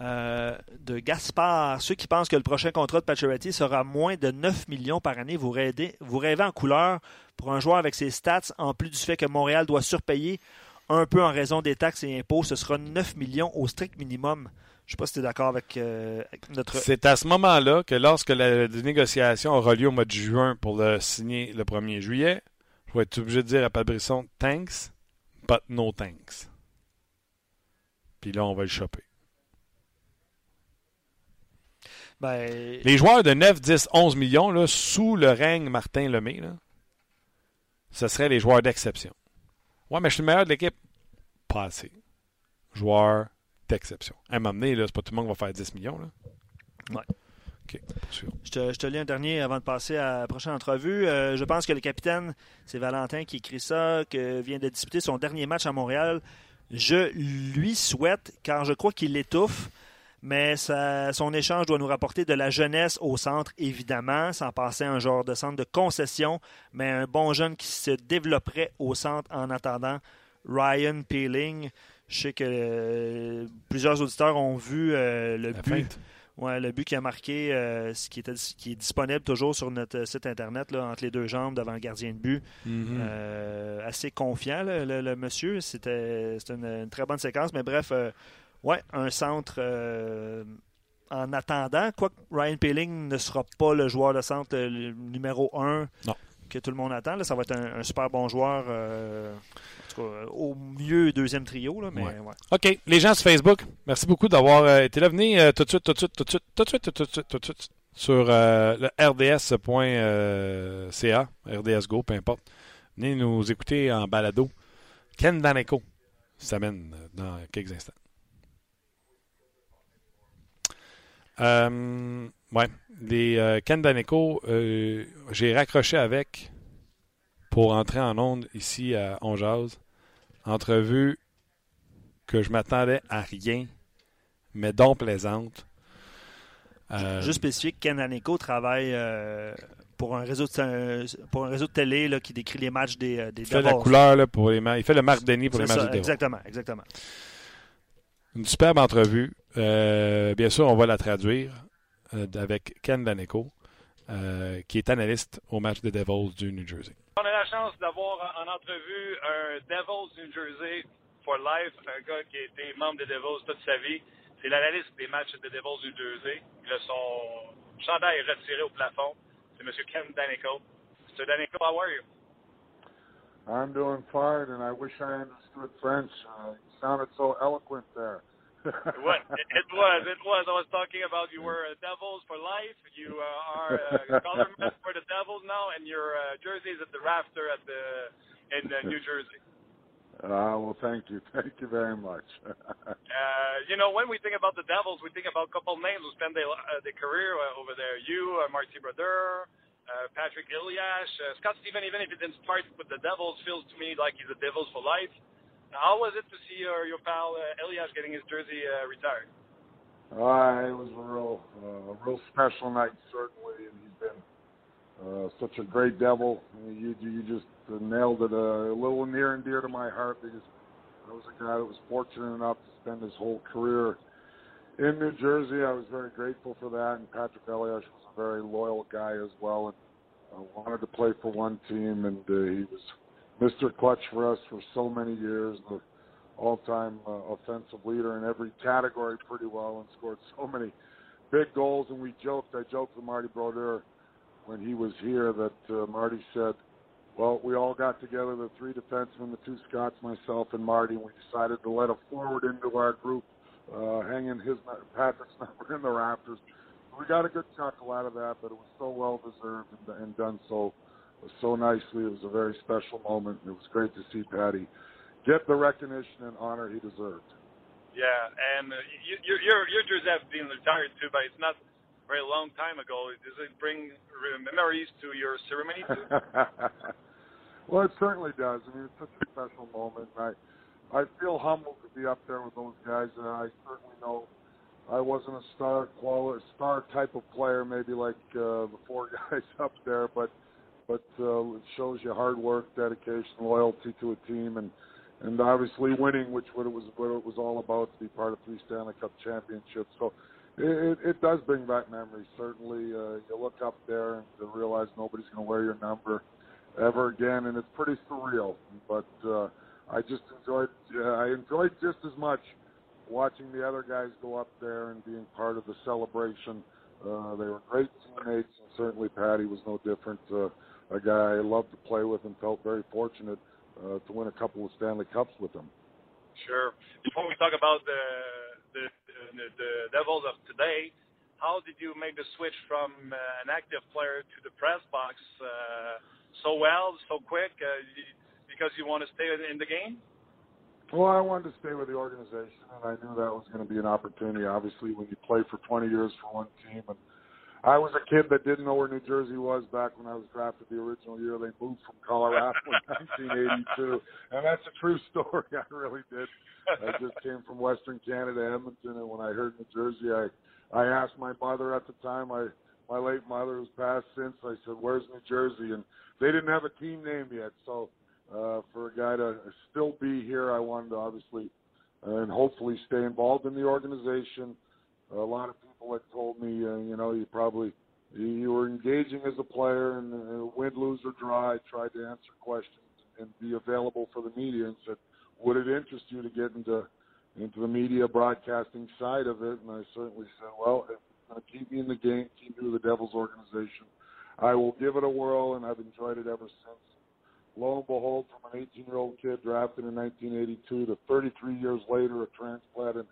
euh, de Gaspard. Ceux qui pensent que le prochain contrat de Pacioretty sera moins de 9 millions par année, vous rêvez, vous rêvez en couleur pour un joueur avec ses stats, en plus du fait que Montréal doit surpayer un peu en raison des taxes et impôts. Ce sera 9 millions au strict minimum. Je ne sais pas si tu es d'accord avec, euh, avec notre... C'est à ce moment-là que lorsque la négociation aura lieu au mois de juin pour le signer le 1er juillet, je vais être obligé de dire à Pat Brisson « Thanks, but no thanks ». Puis là, on va le choper. Ben, Les joueurs de 9, 10, 11 millions, là, sous le règne Martin Lemay, là, ce seraient les joueurs d'exception. Ouais, mais je suis le meilleur de l'équipe. Pas assez. Joueur d'exception. À un moment donné, là, c'est pas tout le monde qui va faire 10 millions. Là. Ouais. OK, poursuivons. Je te, je te lis un dernier avant de passer à la prochaine entrevue. Euh, je pense que le capitaine, c'est Valentin qui écrit ça, qui vient de disputer son dernier match à Montréal. Je lui souhaite, car je crois qu'il l'étouffe, mais ça- son échange doit nous rapporter de la jeunesse au centre, évidemment, sans passer un genre de centre de concession, mais un bon jeune qui se développerait au centre en attendant. Ryan Peeling, je sais que euh, plusieurs auditeurs ont vu euh, le La but. feinte. Ouais, le but qui a marqué, euh, ce qui, était, qui est disponible toujours sur notre site internet, là, entre les deux jambes devant le gardien de but. Mhm. Euh, assez confiant, là, le, le monsieur. C'était c'était une, une très bonne séquence. Mais bref, euh, ouais, un centre euh, en attendant. Quoique Ryan Peeling ne sera pas le joueur de centre euh, le numéro 1 Non. que tout le monde attend. là. Ça va être un, un super bon joueur. euh, en tout cas, au mieux, deuxième trio. Là, mais Ouais. ouais. OK, les gens sur Facebook, merci beaucoup d'avoir euh, été là. Venez euh, tout de suite, tout de suite, tout de suite, tout de suite, tout de suite, tout de suite sur euh, le rds.ca, RDS Go, peu importe. Venez nous écouter en balado. Ken Daneko s'amène euh, dans quelques instants. Euh, ouais, les euh, Ken Daneko, euh, j'ai raccroché avec pour entrer en onde ici à On Jase. Entrevue que je m'attendais à rien, mais donc plaisante. Euh, Juste spécifique, Ken Aneko travaille pour, un réseau de, pour un réseau de télé là, qui décrit les matchs des, des il fait la couleur là, pour les matchs. Il fait le Marc Denis pour les matchs ça, Devils. Exactement, exactement. Une superbe entrevue. Euh, bien sûr, on va la traduire euh, avec Ken Daneko, euh, qui est analyste au match des Devils du New Jersey. On a la chance d'avoir en entrevue un Devils New Jersey for life, un gars qui a été membre des Devils toute sa vie. C'est l'analyste des matchs des Devils New Jersey. Il a son chandail retiré au plafond. C'est M. Ken Danico. Mr. Danico, how are you? I'm doing fine, and I wish I understood French. Uh, sounded so eloquent there. What? It, it was. It was. I was talking about you were a Devils for life. You uh, are a colorman for the Devils now, and your uh, jersey is at the rafter at the in uh, New Jersey. Uh, well, thank you. Thank you very much. Uh, you know, when we think about the Devils, we think about a couple names who spent their, uh, their career uh, over there. You, uh, Marty Brodeur, uh, Patrick Iliash, uh, Scott Steven, even if he didn't start with the Devils, feels to me like he's a Devils for life. How was it to see your, your pal uh, Iliash getting his jersey uh, retired? uh, it was a real, uh, a real special night, certainly, and he's been uh, such a great devil. You, you just uh, nailed it uh, a little near and dear to my heart because I was a guy that was fortunate enough to spend his whole career in New Jersey. I was very grateful for that, and Patrick Elias was a very loyal guy as well, and uh, wanted to play for one team, and uh, he was Mr. Clutch for us for so many years, the all-time uh, offensive leader in every category pretty well, and scored so many big goals. And we joked, I joked with Marty Brodeur when he was here that uh, Marty said, well, we all got together, the three defensemen, the two Scots, myself, and Marty, and we decided to let a forward into our group, uh, hanging his Patrick's number in the rafters. We got a good chuckle out of that, but it was so well deserved and, and done so so nicely. It was a very special moment, and it was great to see Patty get the recognition and honor he deserved. Yeah, and uh, you, your your your jersey has been retired too, but it's not very long time ago. Does it bring memories to your ceremony too? well, it certainly does. I mean, it's such a special moment. I I feel humbled to be up there with those guys, and I certainly know I wasn't a star quality, star type of player, maybe like uh, the four guys up there, but but uh, it shows you hard work, dedication, loyalty to a team, and and obviously winning, which what it was what it was all about to be part of three Stanley Cup championships. So it, it does bring back memories. Certainly, uh, you look up there and to realize nobody's going to wear your number ever again, and it's pretty surreal. But uh, I just enjoyed uh, I enjoyed just as much watching the other guys go up there and being part of the celebration. Uh, they were great teammates, and certainly Patty was no different. Uh, a guy I loved to play with and felt very fortunate uh, to win a couple of Stanley Cups with him. Sure. Before we talk about the the, the, the Devils of today, how did you make the switch from uh, an active player to the press box uh, so well, so quick? Uh, because you want to stay in the game? Well, I wanted to stay with the organization, and I knew that was going to be an opportunity. Obviously, when you play for 20 years for one team and I was a kid that didn't know where New Jersey was back when I was drafted the original year. They moved from Colorado in 1982, and that's a true story. I really did. I just came from Western Canada, Edmonton, and when I heard New Jersey, I I asked my mother at the time. I my late mother who's passed since. I said, "Where's New Jersey?" And they didn't have a team name yet. So uh, for a guy to still be here, I wanted to obviously uh, and hopefully stay involved in the organization. A lot of had told me, uh, you know, you probably you were engaging as a player and uh, win, lose or draw. I tried to answer questions and be available for the media and said, would it interest you to get into into the media broadcasting side of it? And I certainly said, well, if it's keep me in the game, keep me with the Devils organization, I will give it a whirl, and I've enjoyed it ever since. Lo and behold, from an 18-year-old kid drafted in 1982 to 33 years later, a transplant in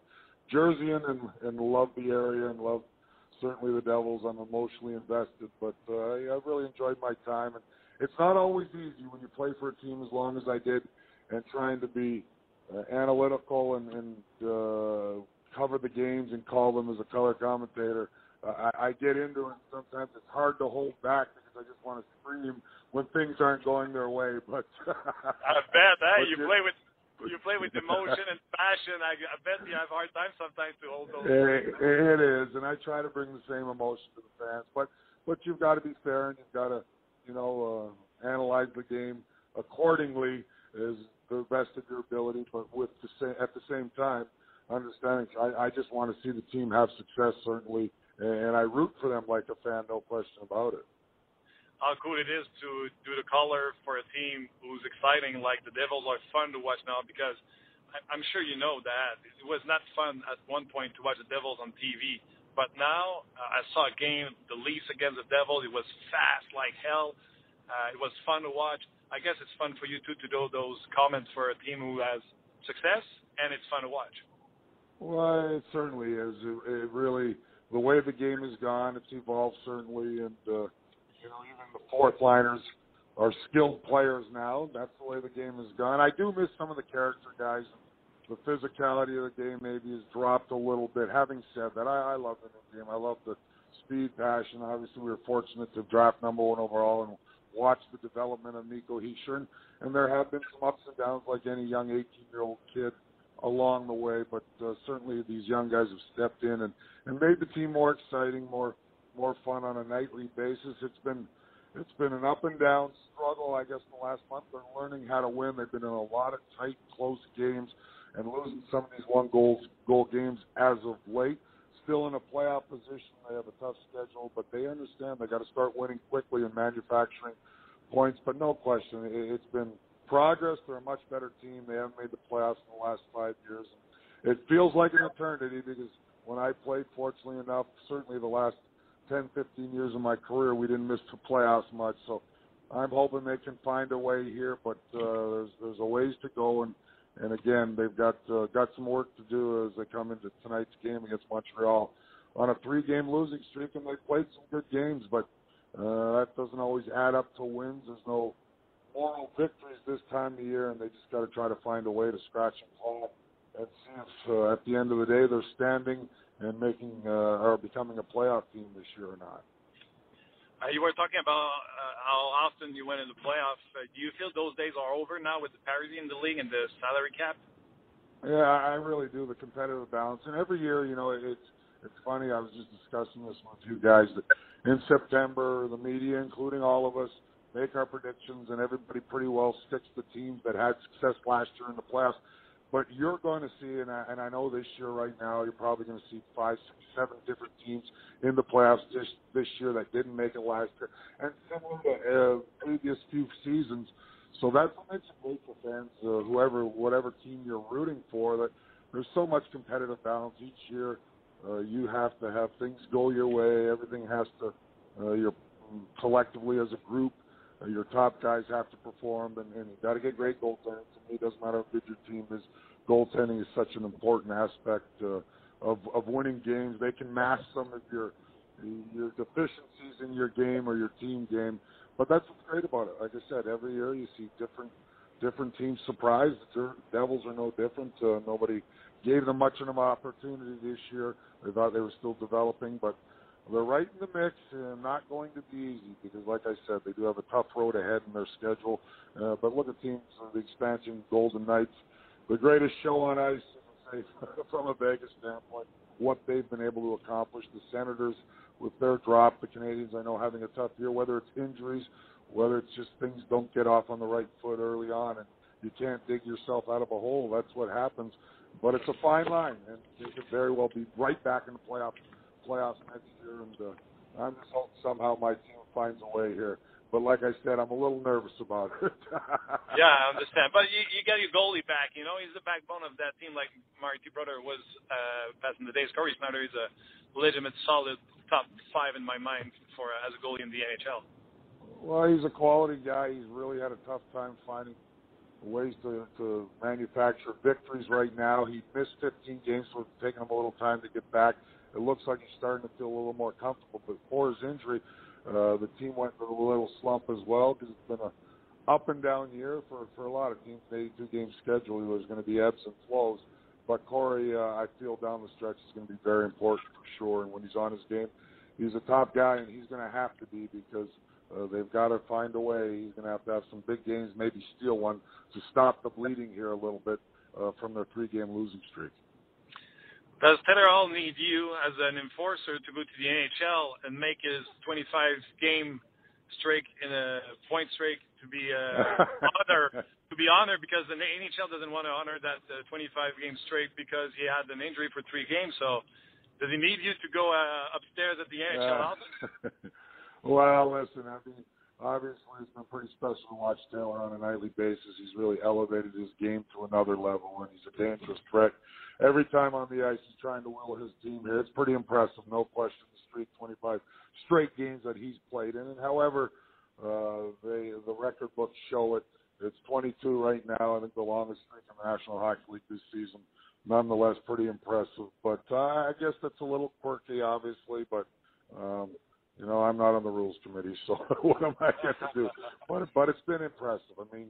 Jerseyan and and love the area and love certainly the Devils. I'm emotionally invested, but uh, I really enjoyed my time. And it's not always easy when you play for a team as long as I did, and trying to be uh, analytical and, and uh, cover the games and call them as a color commentator. Uh, I, I get into it. And sometimes it's hard to hold back because I just want to scream when things aren't going their way. But I bet. Hey, you play with you play with emotion and passion. I, I bet you have a hard time sometimes to hold those. It, it is, and I try to bring the same emotion to the fans. But but you've got to be fair, and you've got to you know uh, analyze the game accordingly as the best of your ability. But with the same at the same time, understanding I, I just want to see the team have success certainly, and I root for them like a fan, no question about it how cool it is to do the color for a team who's exciting like the Devils are fun to watch now because I'm sure you know that it was not fun at one point to watch the Devils on TV, but now uh, I saw a game, the Leafs against the Devils. It was fast like hell. Uh, it was fun to watch. I guess it's fun for you too to do those comments for a team who has success, and it's fun to watch. Well, it certainly is. It, it really the way the game has gone, it's evolved certainly, and. uh you know, even the fourth liners are skilled players now. That's the way the game has gone. I do miss some of the character guys. The physicality of the game maybe has dropped a little bit. Having said that, I, I love the new game. I love the speed, passion. Obviously, we were fortunate to draft number one overall and watch the development of Nico Hischier. And there have been some ups and downs like any young 18-year-old kid along the way, but uh, certainly these young guys have stepped in and, and made the team more exciting, more more fun on a nightly basis. It's been it's been an up and down struggle, I guess, in the last month. They're learning how to win. They've been in a lot of tight, close games and losing some of these one goal goal games as of late. Still in a playoff position. They have a tough schedule, but they understand they got to start winning quickly and manufacturing points. But no question, it's been progress. They're a much better team. They haven't made the playoffs in the last five years. It feels like an eternity because when I played, fortunately enough, certainly the last 10, 15 years of my career, we didn't miss the playoffs much. So I'm hoping they can find a way here, but uh, there's there's a ways to go, and and again they've got uh, got some work to do as they come into tonight's game against Montreal on a three-game losing streak, and they played some good games, but uh, that doesn't always add up to wins. There's no moral victories this time of year, and they just got to try to find a way to scratch and claw and see if uh, at the end of the day they're standing and making uh, or becoming a playoff team this year or not. Uh, you were talking about uh, how often you went in the playoffs. Uh, do you feel those days are over now with the parity in the league and the salary cap? Yeah, I really do. The competitive balance, and every year, you know, it's it's funny. I was just discussing this with you guys that in September, the media, including all of us, make our predictions, and everybody pretty well sticks to teams that had success last year in the playoffs. But you're going to see, and I, and I know this year right now, you're probably going to see five, six, seven different teams in the playoffs this this year that didn't make it last year, and similar to uh, previous few seasons. So that's what makes it great for fans, uh, whoever, whatever team you're rooting for. That there's so much competitive balance each year. Uh, you have to have things go your way. Everything has to. Uh, you're collectively as a group. Your top guys have to perform, and, and you got to get great goaltending. To me, it doesn't matter how good your team is. Goaltending is such an important aspect uh, of of winning games. They can mask some of your your deficiencies in your game or your team game, but that's what's great about it. Like I said, every year you see different different teams surprised. The Devils are no different. Uh, nobody gave them much of an opportunity this year. They thought they were still developing, but they're right in the mix and not going to be easy because, like I said, they do have a tough road ahead in their schedule. Uh, but look at teams, of the expansion Golden Knights, the greatest show on ice, say, from a Vegas standpoint, what they've been able to accomplish. The Senators with their drop, the Canadians, I know, having a tough year, whether it's injuries, whether it's just things don't get off on the right foot early on, and you can't dig yourself out of a hole. That's what happens. But it's a fine line, and they could very well be right back in the playoffs playoffs next year, and uh, I'm just hoping somehow my team finds a way here. But like I said, I'm a little nervous about it. yeah, I understand. But you, you got your goalie back. You know, he's the backbone of that team, like Marty Brodeur was uh, back in the days. Corey Snyder is a legitimate, solid top five in my mind for uh, as a goalie in the NHL. Well, he's a quality guy. He's really had a tough time finding ways to, to manufacture victories right now. He missed 15 games, so it's taken him a little time to get back it looks like he's starting to feel a little more comfortable. But for his injury, uh, the team went through a little slump as well because it's been a up and down year for for a lot of teams. 82 game schedule. There's going to be ebbs and flows. But Corey, uh, I feel down the stretch is going to be very important for sure. And when he's on his game, he's a top guy, and he's going to have to be because uh, they've got to find a way. He's going to have to have some big games, maybe steal one to stop the bleeding here a little bit uh, from their three-game losing streak. Does Taylor Hall need you as an enforcer to go to the NHL and make his 25 game streak in a point streak to be uh, honor to be honored because the NHL doesn't want to honor that uh, 25 game streak because he had an injury for three games. So does he need you to go uh, upstairs at the NHL uh, well, listen, I mean, obviously it's been pretty special to watch Taylor on a nightly basis. He's really elevated his game to another level, and he's a dangerous threat every time on the ice he's trying to will his team here. It's pretty impressive, no question. The streak, 25 straight games that he's played in, and however, uh, they the record books show it. It's 22 right now. I think the longest streak in the National Hockey League this season. Nonetheless, pretty impressive. But uh, I guess that's a little quirky, obviously. But um, you know, I'm not on the rules committee, so what am I get to do? But but it's been impressive. I mean,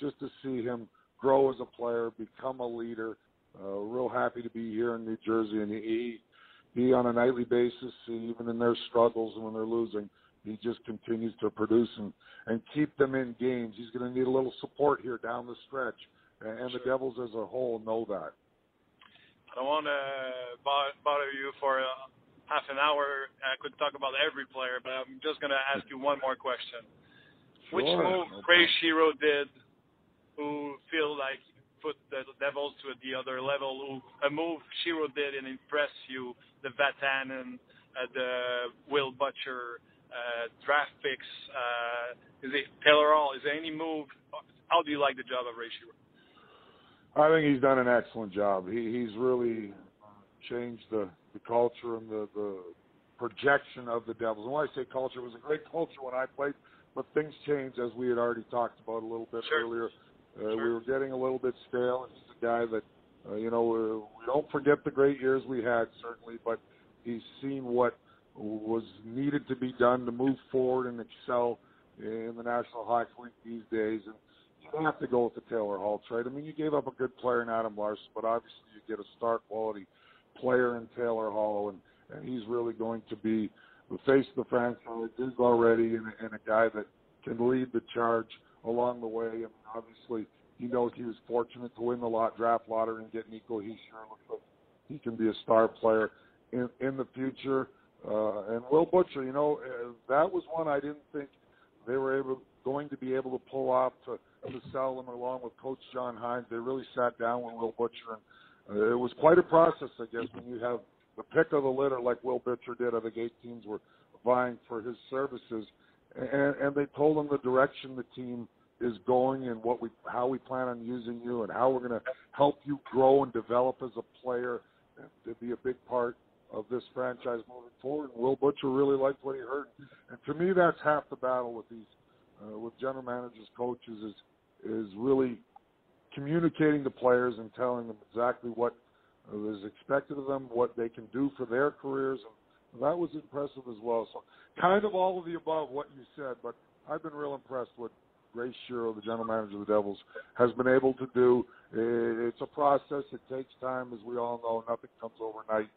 just to see him grow as a player, become a leader, uh, real happy to be here in New Jersey, and he he on a nightly basis, even in their struggles and when they're losing, he just continues to produce and and keep them in games. He's going to need a little support here down the stretch, and, and the Devils as a whole know that. I don't want to bother you for uh, half an hour. I could talk about every player, but I'm just going to ask you one more question. Sure. Which move Ray Shero did, who feel like put the Devils to the other level. A move Shero did and impress you, the Vatanen, uh, the Will Butcher uh, draft picks. Uh, is it Taylor Hall? Is there any move? How do you like the job of Ray Shero? I think he's done an excellent job. He, he's really changed the, the culture and the, the projection of the Devils. And when I say culture, it was a great culture when I played, but things changed as we had already talked about a little bit sure. earlier. Uh, sure. We were getting a little bit stale. He's a guy that, uh, you know, we don't forget the great years we had, certainly, but he's seen what was needed to be done to move forward and excel in the National Hockey League these days. And you have to go with the Taylor Hall trade. I mean, you gave up a good player in Adam Larson, but obviously you get a star quality player in Taylor Hall, and, and he's really going to be the face of the franchise, is already, and, and a guy that can lead the charge along the way. I mean, obviously, he knows he was fortunate to win the lot draft lottery and get Nico Hischier. Looks like he can be a star player in in the future. Uh, and Will Butcher, you know, uh, that was one I didn't think they were able going to be able to pull off to to sell him along with Coach John Hines. They really sat down with Will Butcher, and uh, it was quite a process, I guess, when you have the pick of the litter like Will Butcher did. I think eight teams were vying for his services, and, and they told him the direction the team is going and what we how we plan on using you and how we're going to help you grow and develop as a player to be a big part of this franchise moving forward. Will Butcher really liked what he heard, and to me, that's half the battle with these uh, with general managers, coaches is is really communicating to players and telling them exactly what is expected of them, what they can do for their careers, and that was impressive as well. So, kind of all of the above what you said, but I've been real impressed with Ray Shero, the general manager of the Devils, has been able to do. It's a process. It takes time, as we all know. Nothing comes overnight,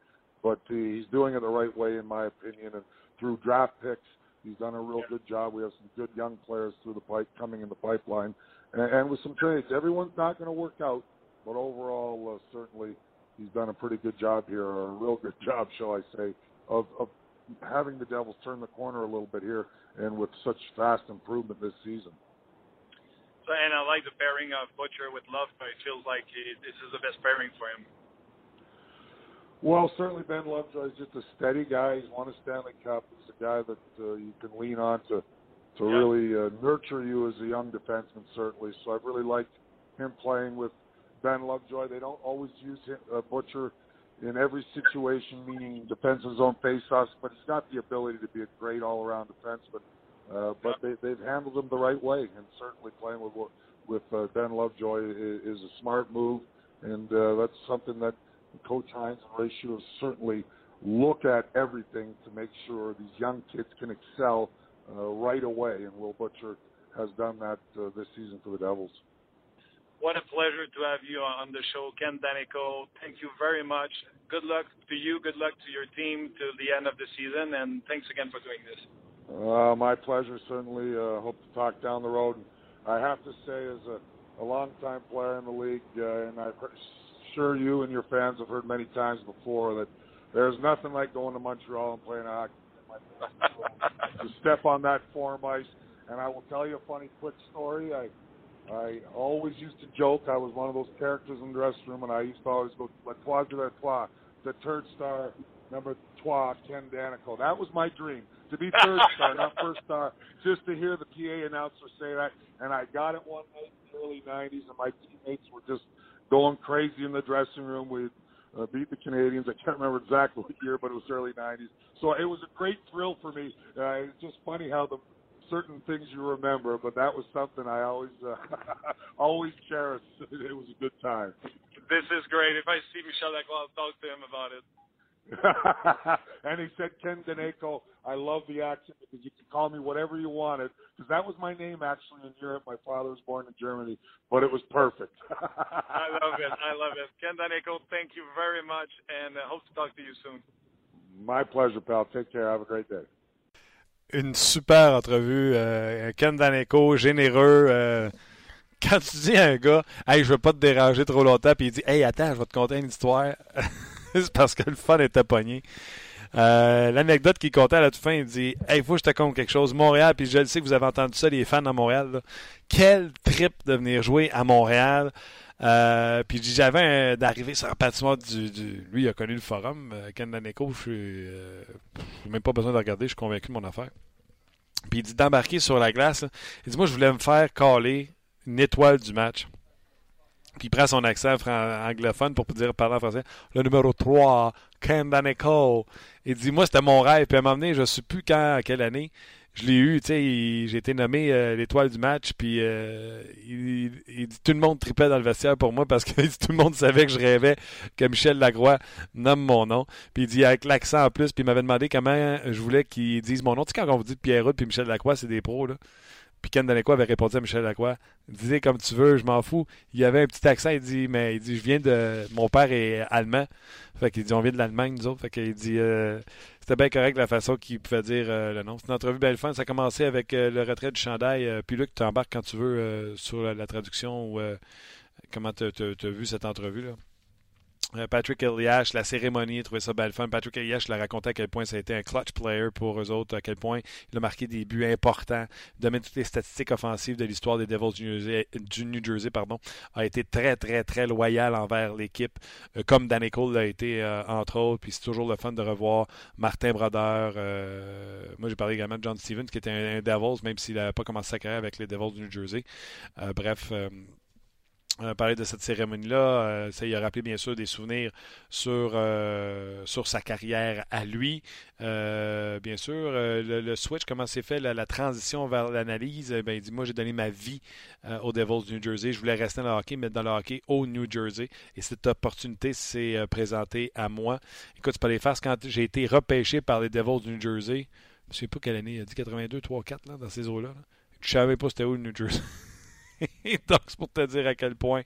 but he's doing it the right way, in my opinion. And through draft picks, he's done a real good job. We have some good young players through the pipe coming in the pipeline, and, and with some trades. Everyone's not going to work out, but overall, uh, certainly, he's done a pretty good job here, or a real good job, shall I say, of, of having the Devils turn the corner a little bit here, and with such fast improvement this season. And I like the pairing of Butcher with Love. It feels like he, this is the best pairing for him. Well, certainly Ben Lovejoy is just a steady guy. He's won a Stanley Cup. He's a guy that uh, you can lean on to to yeah. really uh, nurture you as a young defenseman, certainly. So I've really liked him playing with Ben Lovejoy. They don't always use him, uh, Butcher in every situation, meaning defensive zone faceoffs, but he's got the ability to be a great all-around defenseman. Uh, but they, they've handled him the right way, and certainly playing with with uh, Ben Lovejoy is, is a smart move, and uh, that's something that Coach Hines and Ratio certainly look at everything to make sure these young kids can excel uh, right away, and Will Butcher has done that uh, this season for the Devils. What a pleasure to have you on the show, Ken Daneyko. Thank you very much. Good luck to you. Good luck to your team to the end of the season, and thanks again for doing this. Uh, my pleasure. Certainly, uh, hope to talk down the road. I have to say, as a, a longtime player in the league, uh, and I'm sure you and your fans have heard many times before that there's nothing like going to Montreal and playing hockey. to step on that form ice, and I will tell you a funny, quick story. I I always used to joke I was one of those characters in the dressing room, and I used to always go "La Trois de la Trois," the third star, number Trois, Ken Daneyko. That was my dream to be third star, not first star, just to hear the PA announcer say that. And I got it one night in the early 90s, and my teammates were just going crazy in the dressing room. We uh, beat the Canadians. I can't remember exactly what year, but it was early 90s. So it was a great thrill for me. Uh, it's just funny how the certain things you remember, but that was something I always uh, always cherished. It was a good time. This is great. If I see Michel Lacroix, I'll talk to him about it. and he said, Ken Daneyko, I love the accent because you can call me whatever you wanted. Because that was my name actually in Europe. My father was born in Germany, but it was perfect. I love it. I love it. Ken Daneyko, thank you very much, and I hope to talk to you soon. My pleasure, pal. Take care. Have a great day. Une super entrevue. Euh, Ken Daneyko, généreux. Euh, quand tu dis à un gars, hey, je veux pas te déranger trop longtemps, puis il dit, hey, attends, je vais te conter une histoire. parce que le fun était pogné. Euh, l'anecdote qu'il comptait à la toute fin, il dit Hey, faut que je te compte quelque chose. Montréal, puis je le sais que vous avez entendu ça, les fans à Montréal. Quel trip de venir jouer à Montréal. Euh, puis j'avais d'arriver sur la patinoire du, Lui, il a connu le forum. Euh, Ken Daneko, je suis. n'ai même pas besoin de regarder, je suis convaincu de mon affaire. Puis il dit d'embarquer sur la glace. Il dit Moi, je voulais me faire caler une étoile du match. Puis il prend son accent anglophone pour dire parler en français. Le numéro 3, Ken Daneko. Il dit Moi, c'était mon rêve. Puis à un moment donné, je ne sais plus quand, à quelle année, je l'ai eu. J'ai été nommé euh, l'étoile du match. Puis euh, il, dit Tout le monde tripait dans le vestiaire pour moi parce que tout le monde savait que je rêvais que Michel Lacroix nomme mon nom. Puis il dit avec l'accent en plus. Puis il m'avait demandé comment je voulais qu'il dise mon nom. Tu sais, quand on vous dit Pierre puis Michel Lacroix, c'est des pros. Là. Puis Ken Daneco avait répondu à Michel Lacroix Disais comme tu veux, je m'en fous. Il avait un petit accent, il dit Mais il dit Je viens de. Mon père est allemand. Fait qu'il dit On vient de l'Allemagne, nous autres. Fait qu'il dit euh, C'était bien correct la façon qu'il pouvait dire euh, le nom. C'est une entrevue belle fun. Ça a commencé avec euh, le retrait du chandail. Puis Luc, tu embarques quand tu veux sur la, la traduction ou comment tu as vu cette entrevue-là? Euh, Patrick Eliash, la cérémonie, trouvé ça belle fun. Patrick Eliash l'a raconté à quel point ça a été un clutch player pour eux autres, à quel point il a marqué des buts importants. Il domine toutes les statistiques offensives de l'histoire des Devils du New Jersey, Jersey pardon, a été très, très, très loyal envers l'équipe, euh, comme Danny Cole l'a été, euh, entre autres. Puis c'est toujours le fun de revoir Martin Brodeur. euh, moi, j'ai parlé également de John Stevens, qui était un, Devils, même s'il n'a pas commencé sa carrière avec les Devils du New Jersey. Euh, bref. Euh, parler de cette cérémonie-là. Euh, ça y a rappelé bien sûr des souvenirs sur, euh, sur sa carrière à lui. Bien sûr, le, switch, comment s'est fait, la, transition vers l'analyse? Eh il dit Moi, j'ai donné ma vie aux Devils du New Jersey. Je voulais rester dans le hockey, mais dans le hockey au New Jersey. Et cette opportunité s'est présentée à moi. Écoute, c'est pas les farces. Quand j'ai été repêché par les Devils du New Jersey, je ne sais pas quelle année, il a dit 82, 3, 4, là, dans ces eaux-là. là. Je savais pas c'était où le New Jersey. Donc, c'est pour te dire à quel point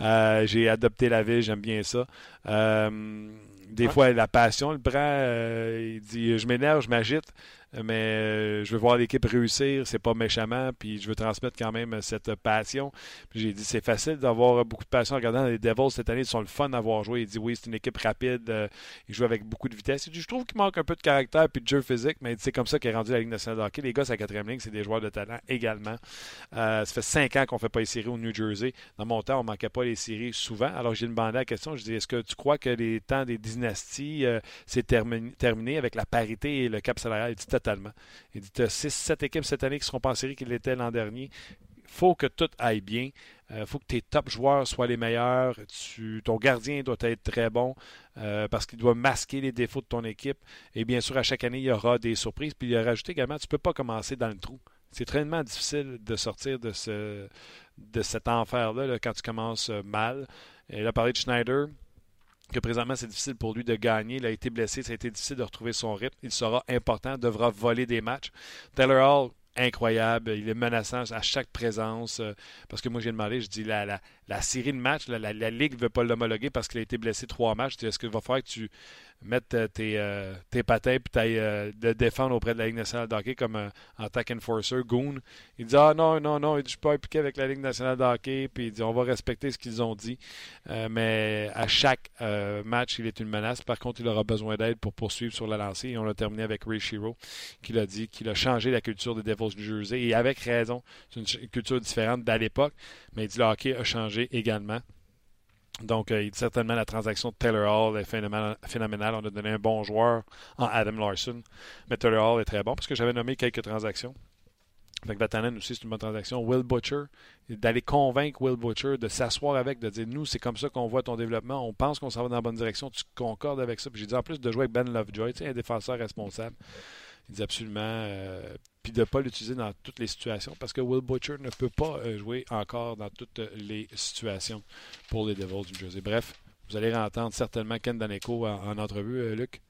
euh, j'ai adopté la ville, j'aime bien ça. Euh, des Ouais. fois, la passion le prend. euh, il dit Je m'énerve, je m'agite, mais euh, je veux voir l'équipe réussir, c'est pas méchamment, puis je veux transmettre quand même cette passion. J'ai dit C'est facile d'avoir beaucoup de passion en regardant les Devils cette année, ils sont le fun à voir jouer. Il dit Oui, c'est une équipe rapide, euh, ils jouent avec beaucoup de vitesse. Il dit Je trouve qu'il manque un peu de caractère puis de jeu physique, mais c'est comme ça qu'est rendu la Ligue nationale de. Les gars, c'est la quatrième ligne, c'est des joueurs de talent également. Euh, ça fait cinq ans qu'on ne fait pas les séries au New Jersey. Dans mon temps, on ne manquait pas les séries souvent. Alors, j'ai demandé la question. Je dis Est-ce que tu crois que les temps des dynasties, euh, c'est terminé, terminé avec la parité et le cap salarial? Il dit totalement. Il dit Tu as 6-7 équipes cette année qui seront pas en série qu'il était l'an dernier. faut que tout aille bien. Il faut que tes top joueurs soient les meilleurs. Ton gardien doit être très bon euh, parce qu'il doit masquer les défauts de ton équipe. Et bien sûr, à chaque année, il y aura des surprises. Puis il a rajouté également, tu ne peux pas commencer dans le trou. C'est très difficile de sortir de, ce, de cet enfer-là là, quand tu commences euh, mal. Il a parlé de Schneider, que présentement c'est difficile pour lui de gagner. Il a été blessé, ça a été difficile de retrouver son rythme. Il sera important, devra voler des matchs. Taylor Hall, incroyable. Il est menaçant à chaque présence. euh, parce que moi, j'ai demandé, je dis, la, la, la série de matchs, la, la, Ligue ne veut pas l'homologuer parce qu'il a été blessé trois matchs. Est-ce qu'il va falloir que tu mettes euh, tes, euh, tes patins et tu ailles le défendre auprès de la Ligue nationale de hockey comme euh, en enforcer, goon? Il dit, ah non, non, non, je suis pas impliqué avec la Ligue nationale de hockey. Puis il dit, on va respecter ce qu'ils ont dit. Euh, mais à chaque euh, match, il est une menace. Par contre, il aura besoin d'aide pour poursuivre sur la lancée. Et on l'a terminé avec Ray Shiro, qui l'a dit qu'il a changé la culture des Devils du Jersey. Et avec raison, c'est une culture différente d'à l'époque. Mais il dit le hockey a changé également. Donc, euh, certainement la transaction de Taylor Hall est phénoménale. On a donné un bon joueur en Adam Larson. Mais Taylor Hall est très bon parce que j'avais nommé quelques transactions. Fait que aussi, c'est une bonne transaction. Will Butcher, d'aller convaincre Will Butcher, de s'asseoir avec, de dire nous, c'est comme ça qu'on voit ton développement, on pense qu'on s'en va dans la bonne direction, tu concordes avec ça. Puis j'ai dit en plus de jouer avec Ben Lovejoy, tu un défenseur responsable. Il dit absolument. euh, puis de ne pas l'utiliser dans toutes les situations parce que Will Butcher ne peut pas euh, jouer encore dans toutes les situations pour les Devils du Jersey. Bref, vous allez entendre certainement Ken Daneko en, en entrevue, euh, Luc.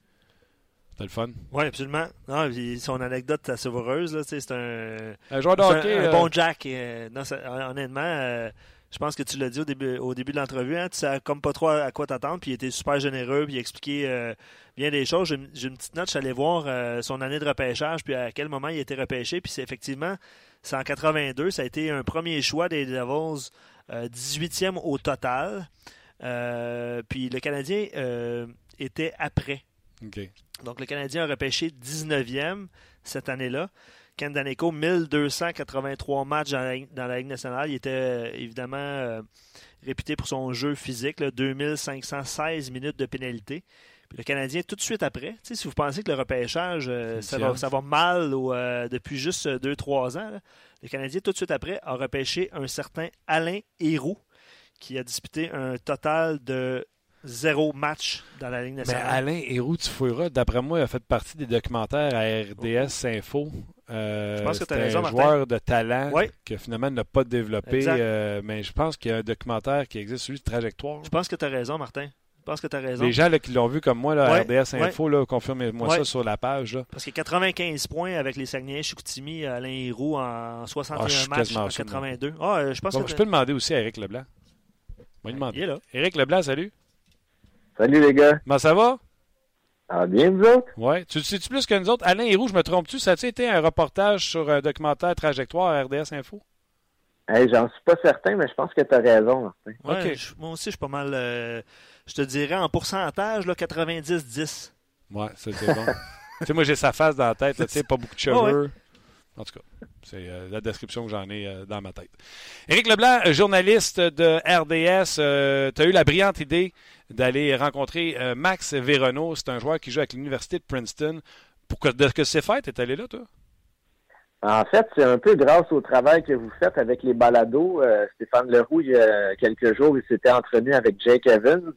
C'était le fun. Oui, absolument. Non, son anecdote est savoureuse. C'est un, Un joueur de un- euh, bon Jack. euh, non, honnêtement, euh, je pense que tu l'as dit au début, au début de l'entrevue. Hein, tu sais comme pas trop à quoi t'attendre. Puis il était super généreux. Puis il a expliqué euh, bien des choses. J'ai une- petite note. Je suis allé voir euh, son année de repêchage. Puis à quel moment il a été repêché. Puis c'est effectivement, c'est en 82. Ça a été un premier choix des Devils, euh, 18e au total. Euh, puis le Canadien euh, était après. Donc, le Canadien a repêché 19e cette année-là. Ken Daneko, 1283 matchs dans la, dans la Ligue nationale. Il était euh, évidemment euh, réputé pour son jeu physique, là, 2516 minutes de pénalité. Puis le Canadien, tout de suite après, si vous pensez que le repêchage, euh, ça, va, science. ça va mal ou, euh, depuis juste 2-3 ans, là, le Canadien, tout de suite après, a repêché un certain Alain Héroux, qui a disputé un total de zéro match dans la Ligue Mais nationale. Alain Héroux, tu fouilleras, d'après moi, il a fait partie des documentaires à RDS Info. Euh, Je pense que t'as c'était raison, un Martin. joueur de talent Oui. que finalement n'a pas développé. Euh, mais je pense qu'il y a un documentaire qui existe, celui de Trajectoire. Je pense que tu as raison, Martin. Je pense que tu as raison. Les gens là, qui l'ont vu comme moi, là, RDS Info, confirmez-moi ça sur la page. Là. Parce que 95 points avec les Saguenay, Chicoutimi, Alain Héroux en 61 Ah, je suis matchs en sûr, moi. 82. Ah, euh, je pense Bon, que je peux demander aussi à Éric Leblanc. Moi, il demander. est là. Éric Leblanc, salut. Salut les gars. Comment ça va? Ah, bien vous autres? Ouais. Tu le sais-tu plus que nous autres? Alain Héroux, je me trompe-tu? Ça a-tu été un reportage sur un documentaire Trajectoire à RDS Info? Hey, J'en suis pas certain, mais je pense que tu as raison. Martin. Ouais, Ok. je- moi aussi, je suis pas mal. euh, je te dirais en pourcentage, là, 90-10. Ouais, c'était bon. tu sais, moi, j'ai sa face dans la tête, là, tu sais, pas beaucoup de cheveux. Ouais. En tout cas, c'est euh, la description que j'en ai euh, dans ma tête. Éric Leblanc, euh, journaliste de RDS, tu as eu la brillante idée d'aller rencontrer euh, Max Véronneau. C'est un joueur qui joue avec l'Université de Princeton. Pour que, de que c'est fait, t'es allé là, toi? En fait, c'est un peu grâce au travail que vous faites avec les balados. Euh, Stéphane Leroux, il y a quelques jours, il s'était entretenu avec Jake Evans.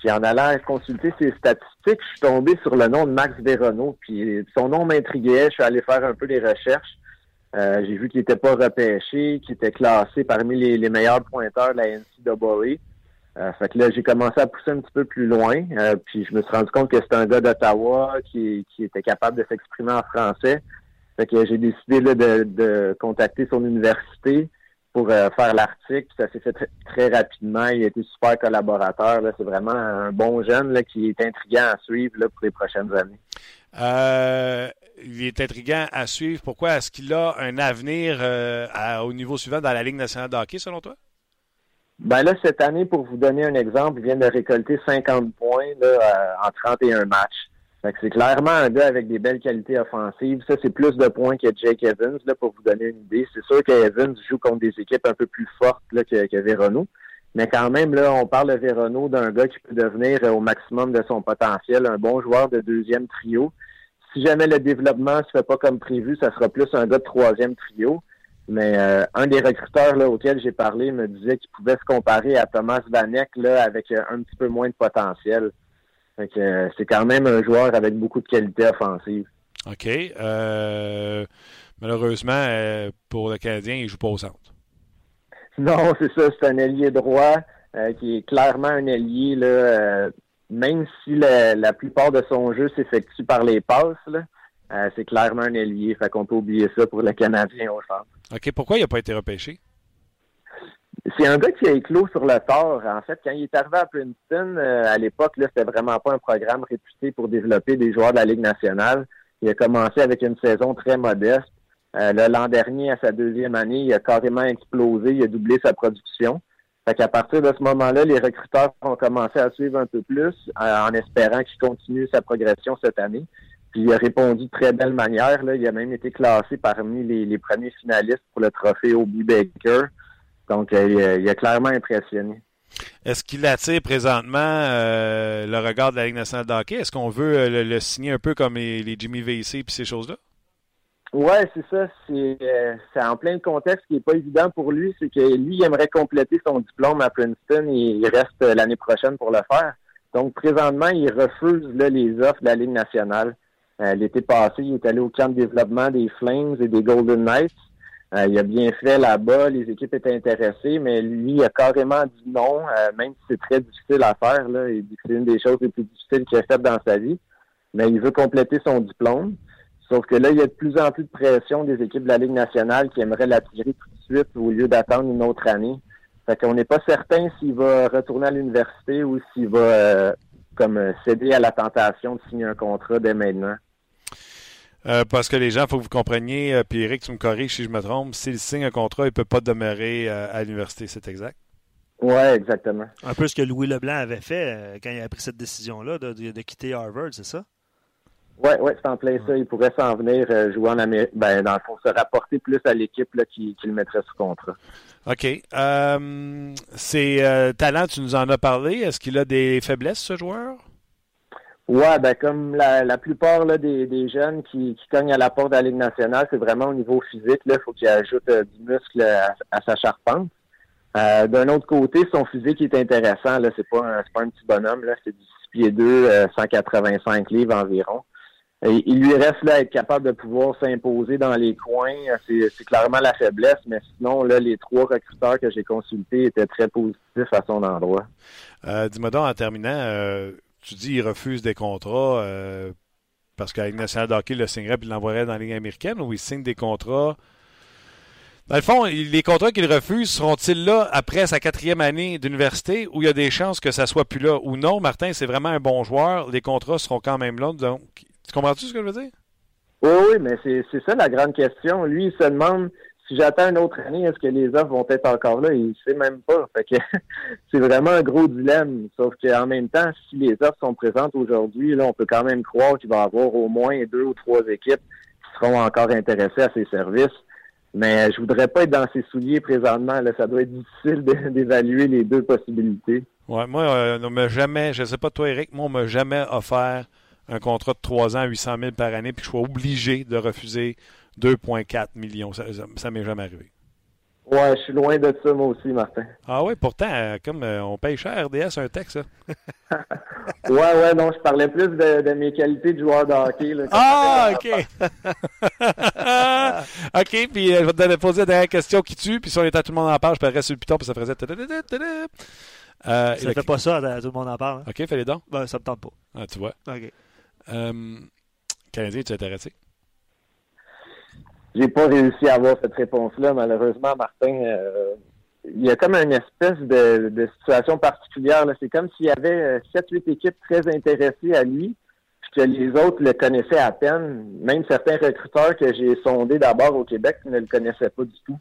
Puis en allant consulter ses statistiques, je suis tombé sur le nom de Max Véronneau. Puis son nom m'intriguait. Je suis allé faire un peu des recherches. Euh, J'ai vu qu'il n'était pas repêché, qu'il était classé parmi les, meilleurs pointeurs de la NCAA. Euh, fait que là, j'ai commencé à pousser un petit peu plus loin. Euh, puis je me suis rendu compte que c'était un gars d'Ottawa qui, qui était capable de s'exprimer en français. Fait que j'ai décidé là, de, de contacter son université pour euh, faire l'article. Ça s'est fait très, rapidement. Il a été super collaborateur. C'est vraiment un bon jeune là, qui est intriguant à suivre là, pour les prochaines années. Euh, il est intriguant à suivre. Pourquoi est-ce qu'il a un avenir euh, à- au niveau suivant dans la Ligue nationale de hockey, selon toi? Ben là, cette année, pour vous donner un exemple, il vient de récolter 50 points là, en 31 matchs. C'est clairement un gars avec des belles qualités offensives. Ça, c'est plus de points que Jake Evans, là, pour vous donner une idée. C'est sûr que Evans joue contre des équipes un peu plus fortes là, que, que. Mais quand même, là, on parle de Véronneau d'un gars qui peut devenir euh, au maximum de son potentiel, un bon joueur de deuxième trio. Si jamais le développement se fait pas comme prévu, ça sera plus un gars de troisième trio. Mais euh, un des recruteurs là, auxquels j'ai parlé me disait qu'il pouvait se comparer à Thomas Vanek là, avec euh, un petit peu moins de potentiel. Euh, c'est quand même un joueur avec beaucoup de qualité offensive. OK. Euh, malheureusement, euh, pour le Canadien, il joue pas au centre. Non, c'est ça, c'est un ailier droit euh, qui est clairement un ailier, là, euh, même si la, la plupart de son jeu s'effectue par les passes, c'est clairement un ailier. Fait qu'on peut oublier ça pour le Canadien au centre. OK. Pourquoi il n'a pas été repêché? C'est un gars qui a éclos sur le tard. En fait, quand il est arrivé à Princeton, euh, à l'époque, là, c'était vraiment pas un programme réputé pour développer des joueurs de la Ligue nationale. Il a commencé avec une saison très modeste. Euh, là, l'an dernier, à sa deuxième année, il a carrément explosé. Il a doublé sa production. Fait qu'à partir de ce moment-là, les recruteurs ont commencé à suivre un peu plus euh, en espérant qu'il continue sa progression cette année. Puis il a répondu de très belle manière. Là. Il a même été classé parmi les, premiers finalistes pour le trophée Obi Baker. Donc, il, a, clairement impressionné. Est-ce qu'il attire présentement euh, le regard de la Ligue nationale de hockey? Est-ce qu'on veut euh, le, le signer un peu comme les, les Jimmy VC et ces choses-là? Ouais, c'est ça. C'est euh, c'est en plein contexte qui est pas évident pour lui. C'est que lui, il aimerait compléter son diplôme à Princeton et il reste l'année prochaine pour le faire. Donc, présentement, il refuse là, les offres de la Ligue nationale. Euh, L'été passé, il est allé au camp de développement des Flames et des Golden Knights. Euh, il a bien fait là-bas, les équipes étaient intéressées, mais lui a carrément dit non, euh, même si c'est très difficile à faire. Là. Il dit que c'est une des choses les plus difficiles qu'il a faites dans sa vie. Mais il veut compléter son diplôme. Sauf que là, il y a de plus en plus de pression des équipes de la Ligue nationale qui aimeraient l'attirer tout de suite au lieu d'attendre une autre année. Fait qu'on n'est pas certain s'il va retourner à l'université ou s'il va euh, comme céder à la tentation de signer un contrat dès maintenant. Euh, parce que les gens, il faut que vous compreniez, euh, puis Eric, tu me corriges si je me trompe, s'il signe un contrat, il ne peut pas demeurer euh, à l'université, c'est exact? Ouais, exactement. Un peu ce que Louis Leblanc avait fait euh, quand il a pris cette décision-là de, de- de quitter Harvard, c'est ça? Ouais, ouais, c'est en plein ça. Il pourrait s'en venir euh, jouer en Amérique. Ben, dans le fond, se rapporter plus à l'équipe là, qui, qui le mettrait sous contrat. OK. Euh, ses euh, talents, tu nous en as parlé. Est-ce qu'il a des faiblesses, ce joueur? Ouais, ben comme la, plupart là, des, jeunes qui, cognent à la porte de la Ligue nationale, c'est vraiment au niveau physique. Il faut qu'il ajoute euh, du muscle à, sa charpente. Euh, D'un autre côté, son physique est intéressant. Là, c'est pas un, pas un petit bonhomme. Là, c'est du 6 pieds 2, euh, 185 livres environ. Il lui reste là être capable de pouvoir s'imposer dans les coins. C'est clairement la faiblesse, mais sinon, là, les trois recruteurs que j'ai consultés étaient très positifs à son endroit. Euh, Dis-moi donc, en terminant, euh, tu dis qu'il refuse des contrats euh, parce qu'avec National Hockey le signerait et l'envoierait dans la Ligue américaine ou il signe des contrats? Dans le fond, les contrats qu'il refuse seront-ils là après sa quatrième année d'université où il y a des chances que ça soit plus là ou non? Martin, c'est vraiment un bon joueur. Les contrats seront quand même là. Tu comprends-tu ce que je veux dire? Oui, oui, mais c'est ça la grande question. Lui, il se demande si j'attends une autre année, est-ce que les offres vont être encore là? Il sait même pas. Fait que c'est vraiment un gros dilemme. Sauf qu'en même temps, si les offres sont présentes aujourd'hui, là, on peut quand même croire qu'il va y avoir au moins deux ou trois équipes qui seront encore intéressées à ses services. Mais je voudrais pas être dans ses souliers présentement. Ça doit être difficile d'évaluer les deux possibilités. Ouais, moi, euh, on m'a jamais, je sais pas toi, Eric, moi, on m'a jamais offert un contrat de 3 ans à 800 000 par année puis que je sois obligé de refuser 2,4 millions. Ça, ça, ça m'est jamais arrivé. Ouais, je suis loin de ça, moi aussi, Martin. Ah oui, pourtant, euh, comme euh, on paye cher RDS un texte, ça. Ouais, ouais, non, je parlais plus de, de mes qualités de joueur de hockey. Là, Ah, OK. OK, puis euh, je vais te poser la dernière question qui tue, puis si on était à tout le monde en parle, je paierais sur le piton, puis ça tadada. Euh, Ça le- fait pas ça, à- tout le monde en parle. hein? OK, fais les dons. Ben, ça me tente pas. Ah, tu vois. OK. Euh, Canadien, tu es intéressé? J'ai pas réussi à avoir cette réponse-là, malheureusement, Martin. euh, il y a comme une espèce de, de situation particulière. C'est comme s'il y avait 7-8 équipes très intéressées à lui, puis que les autres le connaissaient à peine. Même certains recruteurs que j'ai sondés d'abord au Québec ne le connaissaient pas du tout.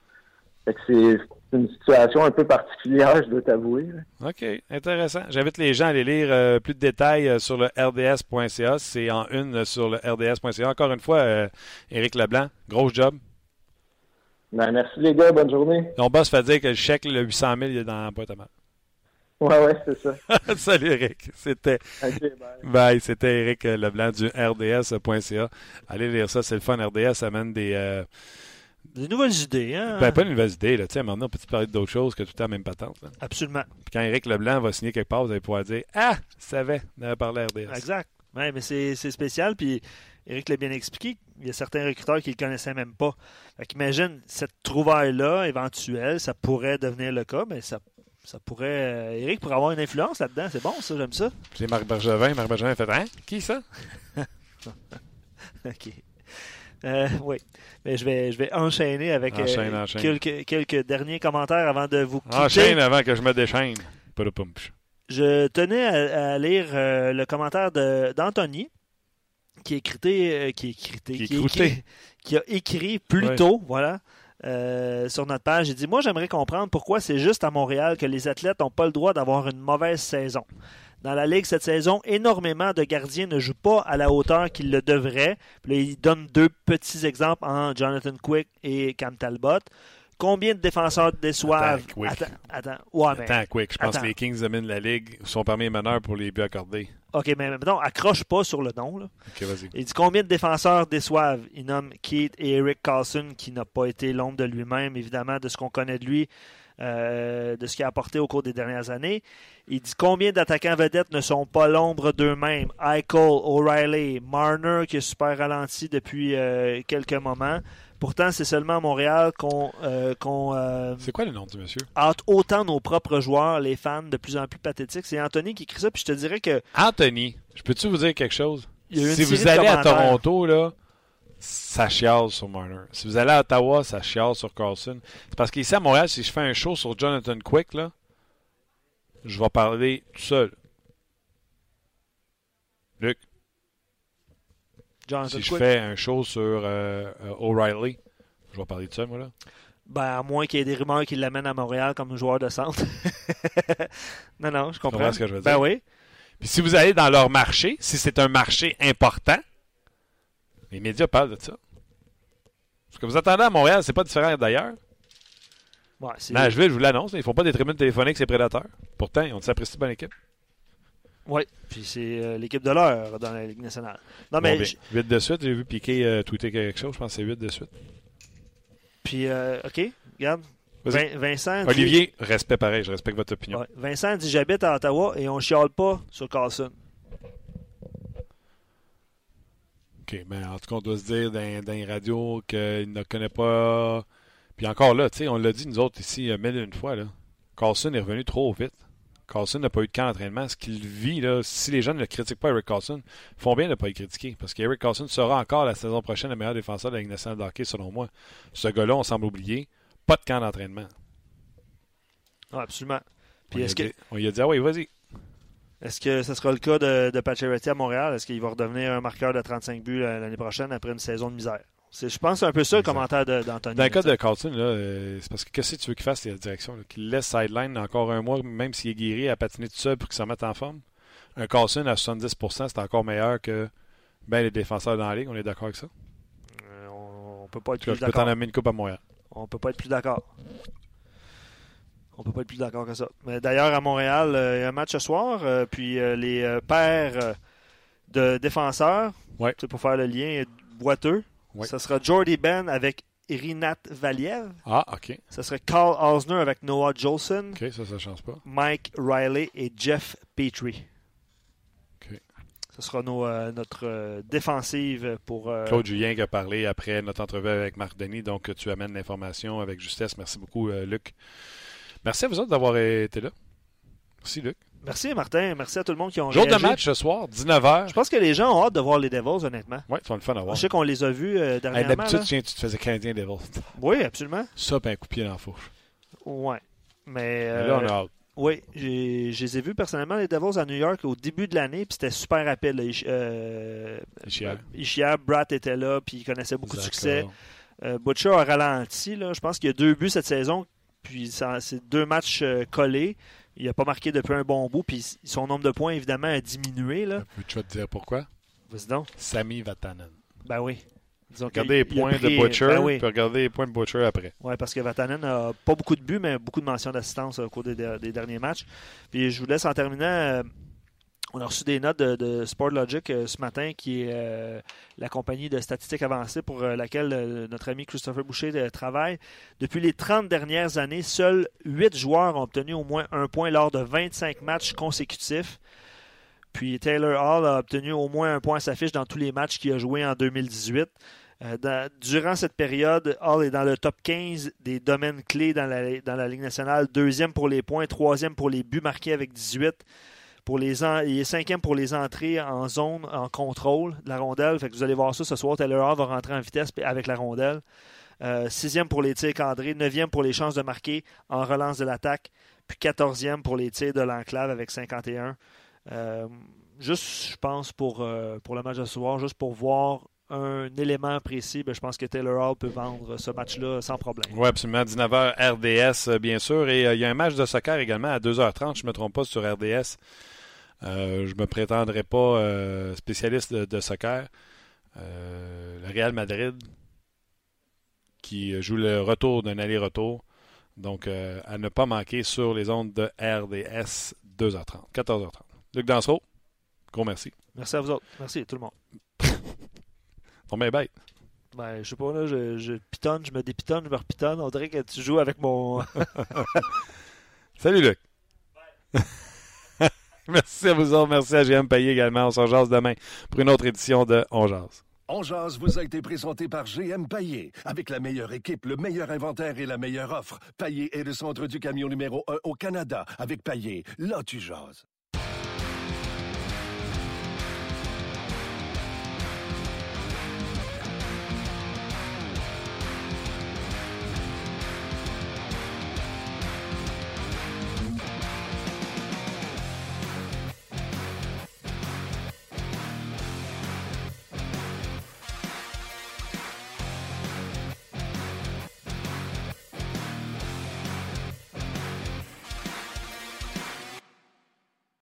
Fait que c'est c'est une situation un peu particulière, je dois t'avouer. OK, intéressant. J'invite les gens à aller lire euh, plus de détails euh, sur le rds.ca. C'est en une euh, sur le rds.ca. Encore une fois, euh, Éric Leblanc, gros job. Ben, merci les gars, bonne journée. Ton boss fait dire que le chèque, le 800 000, il est dans la boîte à mal. Ouais, ouais, c'est ça. Salut Eric. C'était bye. bye, c'était Eric Leblanc du rds.ca. Allez lire ça, c'est le fun. RDS amène des... euh, Des nouvelles idées, hein? ben, pas une nouvelle idée. Là. Tu sais, on peut parler d'autres choses que tout le temps la même patente. là? Absolument. Puis quand Éric Leblanc va signer quelque part, vous allez pouvoir dire Ah, je savais, on avait parlé à RDS. Exact. Ouais, mais c'est spécial. Puis Eric l'a bien expliqué. Il y a certains recruteurs qui ne le connaissaient même pas. Fait qu'imagine, cette trouvaille-là, éventuelle, ça pourrait devenir le cas, mais ça, ça pourrait. euh, Eric pourrait avoir une influence là-dedans. C'est bon, ça, j'aime ça. Puis Marc Bergevin, Marc Bergevin a fait Hein? Qui ça OK. Euh, oui. Mais je vais, je vais enchaîner avec euh, Enchaîne. Quelques, quelques derniers commentaires avant de vous quitter. Enchaîne avant que je me déchaîne. Je tenais à, à lire euh, le commentaire d'Anthony, qui, est euh, qui, est Qui est qui, écrit- qui a écrit plus Ouais. tôt, voilà, euh, sur notre page. Il dit Moi, j'aimerais comprendre pourquoi c'est juste à Montréal que les athlètes n'ont pas le droit d'avoir une mauvaise saison. Dans la Ligue cette saison, énormément de gardiens ne jouent pas à la hauteur qu'ils le devraient. Puis là, il donne deux petits exemples en Jonathan Quick et Cam Talbot. Combien de défenseurs déçoivent? Attends, Quick. Attends, attends. Ouais, mais- Attends, quick. Je pense attends. que les Kings dominent la ligue. Sont parmi les meneurs pour les buts accordés. OK, mais non, accroche pas sur le nom. Là. Ok, vas-y. Il dit combien de défenseurs déçoivent? Il nomme Keith et Eric Carlson, qui n'a pas été l'ombre de lui-même, évidemment, de ce qu'on connaît de lui, euh, de ce qu'il a apporté au cours des dernières années. Il dit combien d'attaquants vedettes ne sont pas l'ombre d'eux-mêmes? Eichel, O'Reilly, Marner, qui est super ralenti depuis euh, quelques moments. Pourtant, c'est seulement à Montréal qu'on euh, C'est quoi le nom du monsieur? hâte autant nos propres joueurs, les fans, de plus en plus pathétiques. C'est Anthony qui écrit ça, puis je te dirais que Anthony. Je peux-tu vous dire quelque chose? Si vous allez à. Toronto, là, ça chiale sur Marner. Si vous allez à Ottawa, ça chiale sur Carlson. C'est parce qu'ici à Montréal, si je fais un show sur Jonathan Quick, là, je vais parler tout seul. Luc, Jonathan si je fais un show sur euh, euh, O'Reilly, je vais parler tout seul, moi, là. Ben, à moins qu'il y ait des rumeurs qui l'amènent à Montréal comme joueur de centre. non, non, je comprends. comprends ce que je veux Ben dire? oui. Puis si vous allez dans leur marché, si c'est un marché important, les médias parlent de ça. Ce que vous attendez à Montréal, c'est pas différent d'ailleurs. Ouais, Nashville, je vous l'annonce, ils font pas des tribunes téléphoniques, c'est prédateurs. Pourtant, ils ont de apprécié bonne équipe. Ouais. Puis c'est euh, l'équipe de l'heure dans la Ligue nationale. Non, Bon, mais. bien. j- 8 de suite, j'ai vu Piqué euh, tweeter quelque chose, je pense que c'est 8 de suite. Puis, euh, OK, regarde. Vin- Vincent. dit- Olivier, respect pareil, je respecte votre opinion. Ouais, Vincent dit J'habite à Ottawa et on chiale pas sur Carlson. OK, mais en tout cas, on doit se dire dans, dans les radios qu'il ne connaît pas. Puis encore là, tu sais, on l'a dit nous autres ici, euh, mille une fois, là. Carlson est revenu trop vite. Carlson n'a pas eu de camp d'entraînement. Ce qu'il vit, là, si les gens ne le critiquent pas, Eric Carlson, ils font bien de ne pas le critiquer. Parce qu'Eric Carlson sera encore la saison prochaine le meilleur défenseur de la Ligue nationale de hockey, selon moi. Ce gars-là, on semble oublier, pas de camp d'entraînement. Ah, absolument. On, Puis lui a est-ce que, on lui a dit, ah oui, vas-y. Est-ce que ce sera le cas de, de Pacioretty à Montréal? Est-ce qu'il va redevenir un marqueur de 35 buts l'année prochaine après une saison de misère? C'est- Je pense que c'est un peu ça le commentaire d'Anthony. Dans le cas de Carlson, là, euh, c'est parce que qu'est-ce que tu veux qu'il fasse, la direction? Qu'il laisse sideline encore un mois, même s'il est guéri, à patiner tout seul pour qu'il se remette en forme? Un Carlson à 70% c'est encore meilleur que ben, les défenseurs dans la ligue. On est d'accord avec ça? Euh, on, on peut pas être plus je peux t'en d'accord. amener une coupe à Montréal. On peut pas être plus d'accord. On peut pas être plus d'accord que ça. Mais D'ailleurs, à Montréal, euh, il y a un match ce soir, euh, puis euh, les euh, de défenseurs, Ouais. pour faire le lien boiteux, Ouais. ça sera Jordy Ben avec Rinat Valiev, Ah, OK. ça serait Carl Osner avec Noah Jolson, OK, ça, ça change pas. Mike Riley et Jeff Petrie. OK. Ce sera nos, euh, notre euh, défensive pour... euh, Claude Julien qui a parlé après notre entrevue avec Marc Denis. Donc, tu amènes l'information avec justesse. Merci beaucoup, Luc. Merci à vous autres d'avoir été là. Merci, Luc. Merci Martin, merci à tout le monde qui ont Jour de match ce soir, 19h. Je pense que les gens ont hâte de voir les Devils, honnêtement. Tu vas le fun à voir. Je sais qu'on les a vus euh, Hey, dernièrement. D'habitude, là. tu, tu te faisais Canadien Devils. Oui, absolument. Ça, puis un coup de pied dans la fourche. Ouais. Mais, Mais euh, là, on a hâte. oui, je les ai vus personnellement, les Devils à New York, au début de l'année, puis c'était super rapide. là. Ich- euh, Bratt était là, puis il connaissait beaucoup de succès. Euh, Butcher a ralenti. Là. Je pense qu'il y a deux buts cette saison, puis c'est deux matchs euh, collés. Il n'a pas marqué depuis un bon bout, puis son nombre de points, évidemment, a diminué. Là. Peux-tu vas te dire pourquoi? Vas-y donc. Sami Vatanen. Ben oui. Disons Regardez les points pris- de Butcher, Ben oui. puis regardez les points de Butcher après. Oui, parce que Vatanen n'a pas beaucoup de buts, mais beaucoup de mentions d'assistance au cours des, des derniers matchs. Puis je vous laisse en terminant. On a reçu des notes de, de Sportlogic euh, ce matin, qui est euh, la compagnie de statistiques avancées pour euh, laquelle notre ami Christopher Boucher travaille. Depuis les 30 dernières années, seuls 8 joueurs ont obtenu au moins un point lors de 25 matchs consécutifs. Puis Taylor Hall a obtenu au moins un point à sa fiche dans tous les matchs qu'il a joué en 2018. Euh, dans- durant cette période, Hall est dans le top 15 des domaines clés dans la, dans la Ligue nationale. Deuxième pour les points, troisième pour les buts marqués avec 18. Pour les il est cinquième pour les entrées en zone, en contrôle de la rondelle. Fait que vous allez voir ça ce soir. Taylor Hall va rentrer en vitesse avec la rondelle. Euh, sixième pour les tirs cadrés. Neuvième pour les chances de marquer en relance de l'attaque. Puis quatorzième pour les tirs de l'enclave avec 51. Euh, juste, je pense, pour, euh, pour le match de ce soir, juste pour voir un élément précis, ben, je pense que Taylor Hall peut vendre ce match-là sans problème. Oui, absolument. 19h RDS, bien sûr. Et il y a un match de soccer également à 2h30, je ne me trompe pas, sur RDS. Euh, je ne me prétendrai pas euh, spécialiste de, de soccer. Euh, le Real Madrid qui joue le retour d'un aller-retour. Donc, à ne pas manquer sur les ondes de RDS 2h30, 14h30. Luc Dansereau, gros merci. Merci à vous autres. Merci tout le monde. On met bête. Ben, je sais pas, là, je, je pitonne, je me dépitonne, je me repitonne. On dirait que tu joues avec mon. Salut Luc. merci à vous. Merci à GM Payé également. On s'en jase demain pour une autre édition de On Jase. On jase vous a été présenté par GM Paillé. Avec la meilleure équipe, le meilleur inventaire et la meilleure offre. Paillé est le centre du camion numéro 1 au Canada. Avec Paillé, là tu jases.